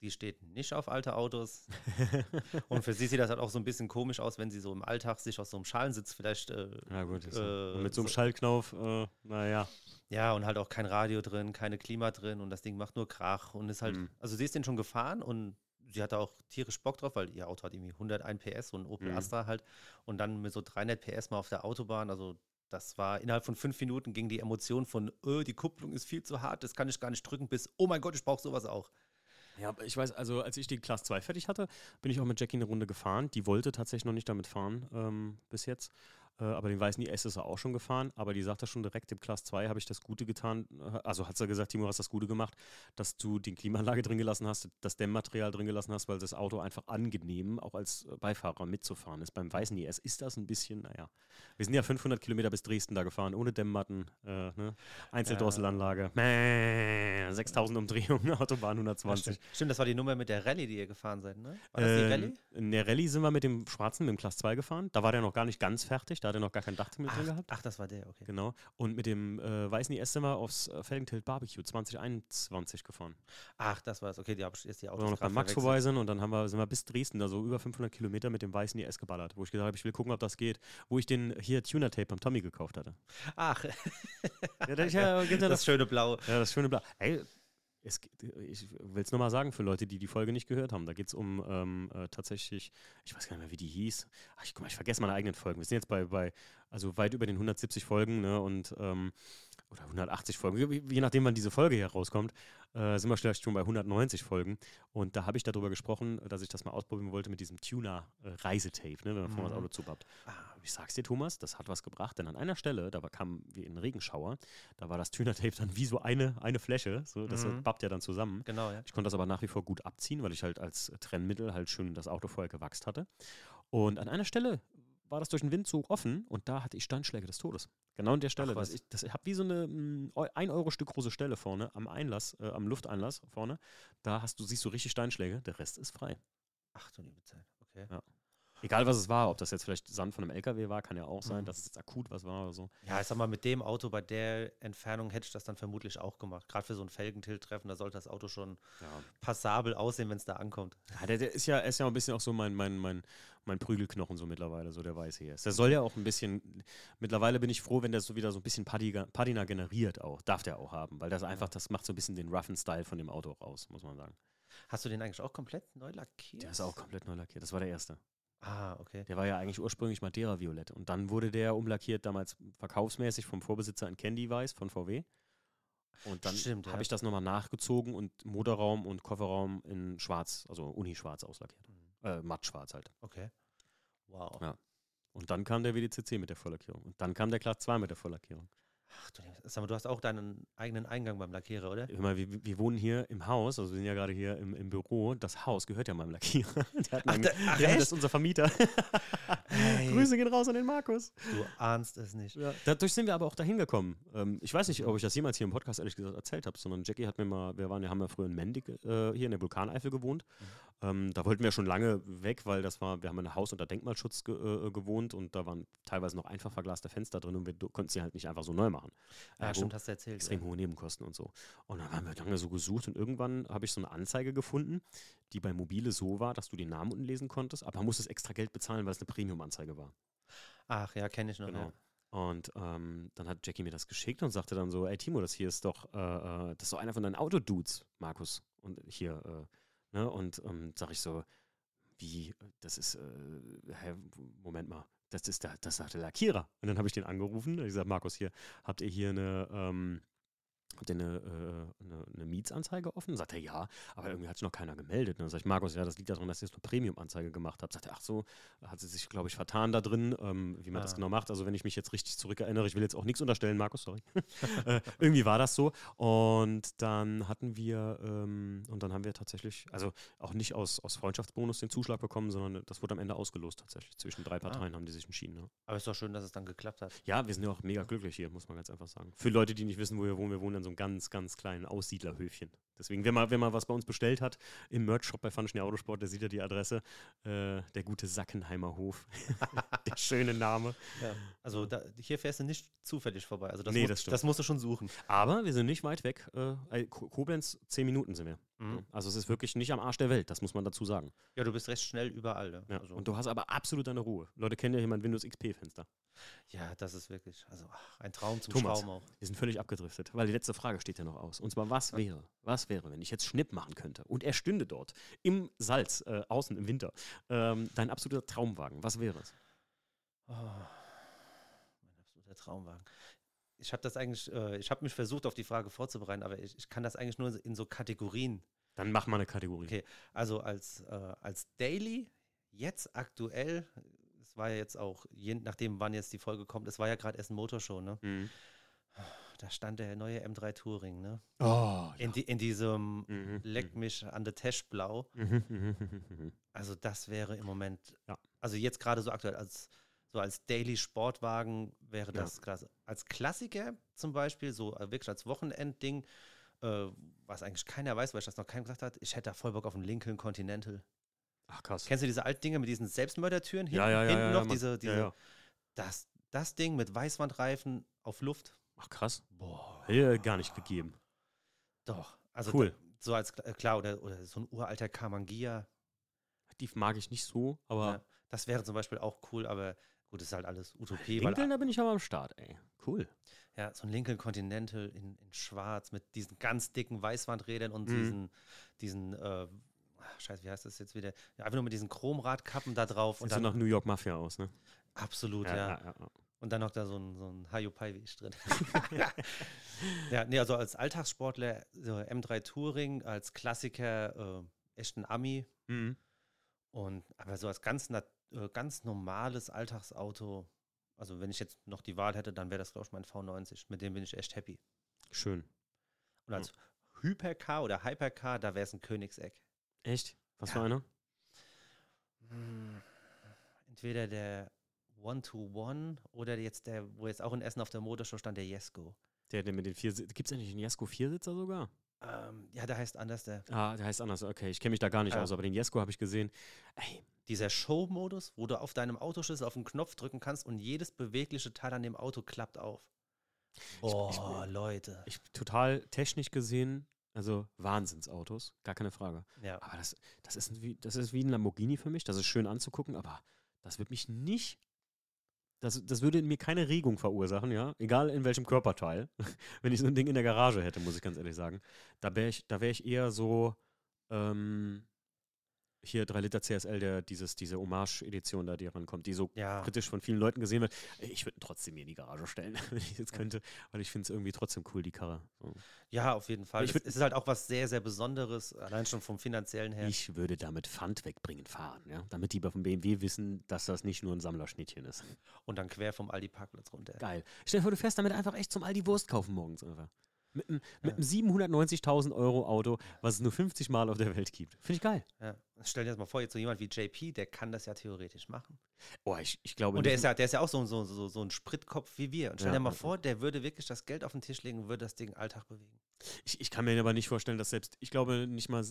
die steht nicht auf alte Autos. *laughs* Und für sie sieht das halt auch so ein bisschen komisch aus, wenn sie so im Alltag sich aus so einem Schalensitz vielleicht, äh, Ja, gut. Äh, mit so einem Schallknauf, äh, naja. ja, und halt auch kein Radio drin, keine Klima drin und das Ding macht nur Krach und ist halt, Mhm. also sie ist den schon gefahren und sie hatte auch tierisch Bock drauf, weil ihr Auto hat irgendwie 101 PS, so ein Opel Mhm. Astra halt und dann mit so 300 PS mal auf der Autobahn, also das war innerhalb von fünf Minuten ging die Emotion von, öh, die Kupplung ist viel zu hart, das kann ich gar nicht drücken, bis, oh mein Gott, ich brauche sowas auch. Ja, ich weiß, also als ich die Class 2 fertig hatte, bin ich auch mit Jackie eine Runde gefahren. Die wollte tatsächlich noch nicht damit fahren ähm, bis jetzt. Äh, aber den weißen IS ist er auch schon gefahren. Aber die sagte schon direkt, im Class 2 habe ich das Gute getan. Äh, also hat sie gesagt, Timo, hast das Gute gemacht, dass du die Klimaanlage drin gelassen hast, das Dämmmaterial drin gelassen hast, weil das Auto einfach angenehm auch als Beifahrer mitzufahren ist. Beim weißen IS ist das ein bisschen, naja. Wir sind ja 500 Kilometer bis Dresden da gefahren, ohne Dämmmatten, äh, ne? Einzeldrosselanlage, ja. 6000 Umdrehungen, *laughs* Autobahn 120. Ja, stimmt. stimmt. das war die Nummer mit der Rallye, die ihr gefahren seid, ne? War das die ähm, Rallye? In der Rallye sind wir mit dem Schwarzen, mit dem Class 2 gefahren. Da war der noch gar nicht ganz fertig da hat er noch gar kein Dach mit drin gehabt. Ach, das war der, okay. Genau. Und mit dem äh, weißen IS sind wir aufs äh, Felgentilt Barbecue 2021 gefahren. Ach, das war es. Okay, die ist die Autos. Wo wir noch beim Max vorbei sind und dann haben wir, sind wir bis Dresden, also über 500 Kilometer mit dem weißen IS geballert, wo ich gesagt habe, ich will gucken, ob das geht. Wo ich den hier Tuner-Tape beim Tommy gekauft hatte. Ach. ja, das, ja, *laughs* das, das schöne Blau. Ja, das schöne Blau. Ey, es, ich will es nochmal sagen für Leute, die die Folge nicht gehört haben. Da geht es um ähm, äh, tatsächlich, ich weiß gar nicht mehr, wie die hieß. Ach, ich, guck mal, ich vergesse meine eigenen Folgen. Wir sind jetzt bei, bei also weit über den 170 Folgen ne, und ähm, oder 180 Folgen, je, nachdem, wann diese Folge hier rauskommt äh, sind wir vielleicht schon bei 190 Folgen. Und da habe ich darüber gesprochen, dass ich das mal ausprobieren wollte mit diesem Tuner-Reisetape, ne, wenn man mhm. vorne das Auto zubappt. Ah, ich sag's dir, Thomas, das hat was gebracht, denn an einer Stelle, da kam wie ein Regenschauer, da war das Tuner-Tape dann wie so eine, eine Fläche, so, das mhm. bappt ja dann zusammen. Genau, ja. Ich konnte das aber nach wie vor gut abziehen, weil ich halt als Trennmittel halt schön das Auto vorher gewachst hatte. Und an einer Stelle war das durch den Windzug offen und da hatte ich Standschläge des Todes. Genau an der Stelle. Ach, das, ich, das habe wie so eine mm, ein Euro Stück große Stelle vorne am Einlass, äh, am Lufteinlass vorne. Da hast du, siehst du richtig Steinschläge. Der Rest ist frei. Ach du liebe Zeit. Okay. Ja. Egal was es war, ob das jetzt vielleicht Sand von einem LKW war, kann ja auch sein, mhm. dass es jetzt akut was war oder so. Ja, ich sag mal, mit dem Auto bei der Entfernung hätte ich das dann vermutlich auch gemacht. Gerade für so ein Felgentilt-Treffen, da sollte das Auto schon ja. passabel aussehen, wenn es da ankommt. Ja, der, der, ist ja, ist ja ein bisschen auch so mein, mein, mein, mein Prügelknochen so mittlerweile, so der weiß hier ist. Der soll ja auch ein bisschen, mittlerweile bin ich froh, wenn der so wieder so ein bisschen Patina generiert auch. Darf der auch haben, weil das einfach, das macht so ein bisschen den roughen Style von dem Auto raus, muss man sagen. Hast du den eigentlich auch komplett neu lackiert? Der ist auch komplett neu lackiert. Das war der erste. Ah, okay. Der war ja eigentlich ursprünglich Madeira Violett. Und dann wurde der umlackiert, damals verkaufsmäßig vom Vorbesitzer in Candy Weiß von VW. Und dann habe ja. ich das nochmal nachgezogen und Motorraum und Kofferraum in schwarz, also Uni-schwarz auslackiert. Mhm. Äh, matt schwarz halt. Okay. Wow. Ja. Und dann kam der WDCC mit der Volllackierung. Und dann kam der Class 2 mit der Volllackierung. Ach du, sag mal, du hast auch deinen eigenen Eingang beim Lackierer, oder? Immer, wir, wir wohnen hier im Haus, also wir sind ja gerade hier im, im Büro. Das Haus gehört ja meinem Lackierer. *laughs* Der hat ach, der, ach, ja, das ist unser Vermieter. *laughs* Hey. Grüße gehen raus an den Markus. Du ahnst es nicht. Ja, dadurch sind wir aber auch dahin gekommen. Ähm, ich weiß nicht, ob ich das jemals hier im Podcast ehrlich gesagt erzählt habe, sondern Jackie hat mir mal, wir waren, wir haben ja früher in Mendig äh, hier in der Vulkaneifel gewohnt. Mhm. Ähm, da wollten wir schon lange weg, weil das war, wir haben in einem Haus unter Denkmalschutz ge, äh, gewohnt und da waren teilweise noch einfach verglaste Fenster drin und wir konnten sie halt nicht einfach so neu machen. Ja, stimmt, hast du erzählt. Extrem ja. hohe Nebenkosten und so. Und dann haben wir lange so gesucht und irgendwann habe ich so eine Anzeige gefunden, die bei Mobile so war, dass du den Namen unten lesen konntest, aber man musste extra Geld bezahlen, weil es eine Premium-Anzeige war. Ach ja, kenne ich noch. Genau. Ja. Und ähm, dann hat Jackie mir das geschickt und sagte dann so, ey Timo, das hier ist doch, äh, äh das ist doch einer von deinen Autodudes, Markus. Und hier, äh, ne? Und ähm, sag ich so, wie, das ist, äh, hä, Moment mal, das ist der, das ist der Lackierer. Und dann habe ich den angerufen. Ich gesagt, Markus, hier, habt ihr hier eine, ähm, Habt ihr eine, äh, eine, eine, Mietsanzeige offen? Sagt er, ja, aber irgendwie hat sich noch keiner gemeldet. dann sage ich, Markus, ja, das liegt daran, dass ihr jetzt eine Premium-Anzeige gemacht habt. Sagt er, ach so, hat sie sich, glaube ich, vertan da drin, ähm, wie man ah. das genau macht. Also wenn ich mich jetzt richtig zurückerinnere, ich will jetzt auch nichts unterstellen, Markus, sorry. *laughs* äh, irgendwie war das so. Und dann hatten wir, ähm, und dann haben wir tatsächlich, also auch nicht aus, aus Freundschaftsbonus den Zuschlag bekommen, sondern das wurde am Ende ausgelost tatsächlich. Zwischen drei ah. Parteien ah. haben die sich entschieden. Ja. Aber es ist doch schön, dass es dann geklappt hat. Ja, wir sind ja auch mega glücklich hier, muss man ganz einfach sagen. Für Leute, die nicht wissen, wo wir wohnen, wir wohnen in so einem ganz, ganz kleinen Aussiedlerhöfchen. Deswegen, wenn man, wenn man was bei uns bestellt hat, im Merch-Shop bei Function Autosport, der sieht ja die Adresse. Äh, der gute Sackenheimer Hof. *laughs* *laughs* der schöne Name. Ja, also da, hier fährst du nicht zufällig vorbei. Also das, nee, muss, das, das, musst du schon suchen. Aber wir sind nicht weit weg. Äh, Koblenz, zehn Minuten sind wir. Mhm. Also es ist wirklich nicht am Arsch der Welt, das muss man dazu sagen. Ja, du bist recht schnell überall. Ja. Ja, also. Und du hast aber absolut deine Ruhe. Leute kennen ja hier mein Windows XP-Fenster. Ja, das ist wirklich, also ach, ein Traum zum Thomas, Schrauben auch. Wir sind völlig abgedriftet, weil die letzte Frage steht ja noch aus. Und zwar, was wäre, was wäre, wenn ich jetzt Schnipp machen könnte und er stünde dort im Salz, äh, außen im Winter, ähm, dein absoluter Traumwagen, was wäre es? Oh, mein absoluter Traumwagen. Ich habe das eigentlich, äh, ich habe mich versucht, auf die Frage vorzubereiten, aber ich, ich kann das eigentlich nur in so Kategorien Dann mach mal eine Kategorie. Okay, also als, äh, als Daily, jetzt aktuell, es war ja jetzt auch, je nachdem, wann jetzt die Folge kommt, es war ja gerade Essen Motorshow, ne? Mhm. Da stand der neue M3 Touring, ne? Oh, In, die, in diesem Mhm, Leck mich an der Teschblau. Mhm, mhm, mhm, mhm. Also das wäre im Moment, Ja. also jetzt gerade so aktuell als so als Daily Sportwagen wäre Ja. das klasse. Als Klassiker zum Beispiel, so äh, wirklich als Wochenendding, äh, was eigentlich keiner weiß, weil ich das noch keinem gesagt hat, ich hätte da voll Bock auf einen Lincoln Continental. Ach krass. Kennst du diese alten Dinge mit diesen Selbstmördertüren ja, ja, ja, hinten ja, noch? Mann. diese, diese, ja, ja. Das, das Ding mit Weißwandreifen auf Luft. Ach krass. Boah. Hätte gar nicht gegeben. Doch. Also Cool. so als äh, klar, oder, oder so ein uralter Kamangia. Die mag ich nicht so, aber Ja, das wäre zum Beispiel auch cool, aber gut, das ist halt alles Utopie. Lincoln, da bin ich aber am Start, ey. Cool. Ja, so ein Lincoln Continental in, in schwarz mit diesen ganz dicken Weißwandrädern und Mhm. diesen, diesen, äh, scheiße, wie heißt das jetzt wieder? Ja, einfach nur mit diesen Chromradkappen da drauf und Sieht so nach New York Mafia aus, ne? absolut, Ja, ja. ja. Und dann noch da so ein, so ein Hayopai wie ich drin. *laughs* ja, nee, also als Alltagssportler so M3 Touring, als Klassiker äh, echt ein Ami Mhm. und aber so als ganz, nat- äh, ganz normales Alltagsauto, also wenn ich jetzt noch die Wahl hätte, dann wäre das glaube ich mein V90. Mit dem bin ich echt happy. Schön. Und als Hypercar oder Hypercar, da wäre es ein Königseck. Echt? Was Ja. für einer? Hm, Entweder der One-to-One oder jetzt der, wo jetzt auch in Essen auf der Motorshow stand, der Jesko. Der, der mit den vier Gibt es eigentlich einen Jesko Viersitzer sogar? Ähm, ja, der heißt anders, der. Ah, der heißt anders. Okay, ich kenne mich da gar nicht Ja. aus, aber den Jesko habe ich gesehen. Ey, Dieser Show-Modus, wo du auf deinem Autoschlüssel auf den Knopf drücken kannst und jedes bewegliche Teil an dem Auto klappt auf. Oh, ich- Leute. ich total technisch gesehen, also Wahnsinnsautos, gar keine Frage. Ja. Aber das, das, ist wie, das ist wie ein Lamborghini für mich. Das ist schön anzugucken, aber das wird mich nicht. Das, das würde in mir keine Regung verursachen, ja. Egal in welchem Körperteil. *laughs* Wenn ich so ein Ding in der Garage hätte, muss ich ganz ehrlich sagen. Da wäre ich, da wär ich eher so. Ähm, hier 3 Liter CSL, der dieses, diese Hommage-Edition da, die rankommt, die so Ja. kritisch von vielen Leuten gesehen wird. Ich würde trotzdem mir in die Garage stellen, *laughs* wenn ich jetzt könnte, weil ich finde es irgendwie trotzdem cool, die Karre. So. ja, auf jeden Fall. Würd- es ist halt auch was sehr, sehr Besonderes, allein schon vom finanziellen her. Ich würde damit Pfand wegbringen fahren, ja? damit die vom BMW wissen, dass das nicht nur ein Sammlerschnittchen ist. Und dann quer vom Aldi-Parkplatz runter. Geil. Stell dir vor, du fährst damit einfach echt zum Aldi Wurst kaufen morgens einfach. Mit einem, Ja. einem 790.000 Euro Auto, was es nur 50 Mal auf der Welt gibt. Finde ich geil. Ja. Stell dir das mal vor, jetzt so jemand wie JP, der kann das ja theoretisch machen. Oh, ich, ich glaube Und der ist ja, der ist ja auch so, so, so, so ein Spritkopf wie wir. Und stell Ja, dir mal vor, der würde wirklich das Geld auf den Tisch legen und würde das Ding Alltag bewegen. Ich, ich kann mir aber nicht vorstellen, dass selbst, ich glaube nicht mal,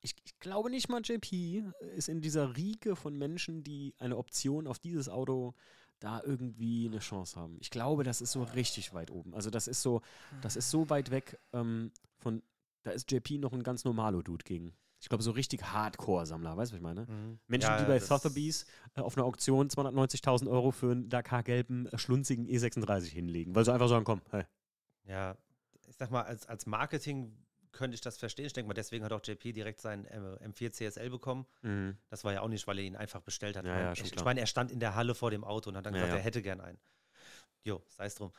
ich, ich glaube nicht mal, JP ist in dieser Riege von Menschen, die eine Option auf dieses Auto da irgendwie eine Chance haben. Ich glaube, das ist so richtig weit oben. Also das ist so, das ist so weit weg ähm, von, da ist JP noch ein ganz normaler Dude gegen. Ich glaube, so richtig Hardcore-Sammler, weißt du, was ich meine? Mhm. Menschen, Ja, die bei Sotheby's äh, auf einer Auktion 290.000 Euro für einen Dakar-gelben, äh, schlunzigen E36 hinlegen, weil sie einfach sagen, komm, hey, Ja, ich sag mal, als, als Marketing könnte ich das verstehen. Ich denke mal, deswegen hat auch JP direkt seinen äh, M4 CSL bekommen. mhm. Das war ja auch nicht, weil er ihn einfach bestellt hat. Ja, Ich meine, ja, ich, ich meine, er stand in der Halle vor dem Auto und hat dann Ja, gesagt, er hätte gern einen. Jo, sei es drum.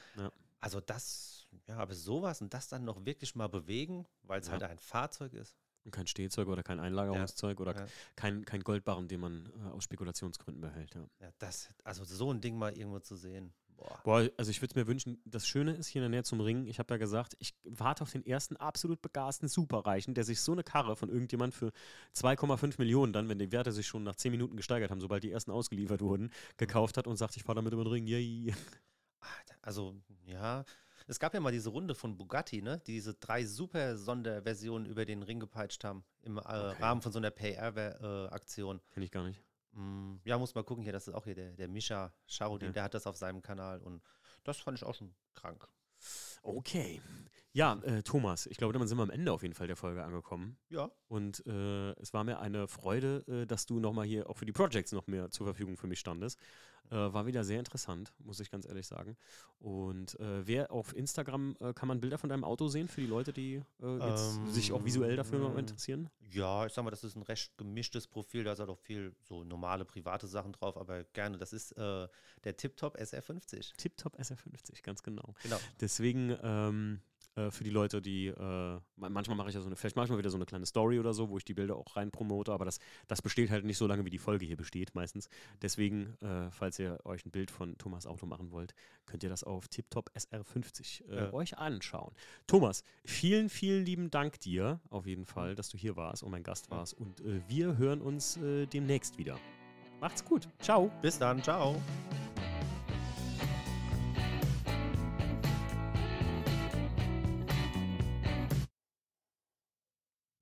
Also das, ja, aber sowas und das dann noch wirklich mal bewegen, weil es halt ein Fahrzeug ist. Und kein Stehzeug oder kein Einlagerungszeug oder kein, kein Goldbarren, den man äh, aus Spekulationsgründen behält. Ja. Ja, das, also so ein Ding mal irgendwo zu sehen. Boah. Boah, also ich würde es mir wünschen, das Schöne ist hier in der Nähe zum Ring, ich habe ja gesagt, ich warte auf den ersten absolut begasten Superreichen, der sich so eine Karre von irgendjemand für 2,5 Millionen dann, wenn die Werte sich schon nach 10 Minuten gesteigert haben, sobald die ersten ausgeliefert wurden, gekauft hat und sagt, ich fahre damit über den Ring, yay. Also, ja. Es gab ja mal diese Runde von Bugatti, ne? Die diese drei super Sonderversionen über den Ring gepeitscht haben. Im äh, Okay. Rahmen von so einer PR-Aktion. Kenn ich gar nicht. Mm, ja, muss mal gucken hier. Das ist auch hier der, der Mischa Charudin, Okay. der hat das auf seinem Kanal. Und das fand ich auch schon krank. Okay. Ja, äh, Thomas, ich glaube, damit sind wir am Ende auf jeden Fall der Folge angekommen. Ja. Und äh, es war mir eine Freude, äh, dass du nochmal hier auch für die Projects noch mehr zur Verfügung für mich standest. Äh, war wieder sehr interessant, muss ich ganz ehrlich sagen. Und äh, wer auf Instagram äh, kann man Bilder von deinem Auto sehen für die Leute, die äh, jetzt sich auch visuell dafür noch Ähm, interessieren? Ja, ich sag mal, das ist ein recht gemischtes Profil. Da ist halt auch viel so normale private Sachen drauf, aber gerne. Das ist äh, der Tiptop SR50. Tiptop SR50, ganz genau. Genau. Deswegen, ähm, äh, für die Leute, die äh, manchmal mache ich ja so eine, vielleicht mache ich mal wieder so eine kleine Story oder so, wo ich die Bilder auch rein promote, aber das, das besteht halt nicht so lange, wie die Folge hier besteht meistens. Deswegen, äh, falls ihr euch ein Bild von Thomas Auto machen wollt, könnt ihr das auf TipTop SR50 äh, ja. euch anschauen. Thomas, vielen, vielen lieben Dank dir auf jeden Fall, dass du hier warst und mein Gast warst und äh, wir hören uns demnächst wieder. Macht's gut. Ciao. Bis dann. Ciao.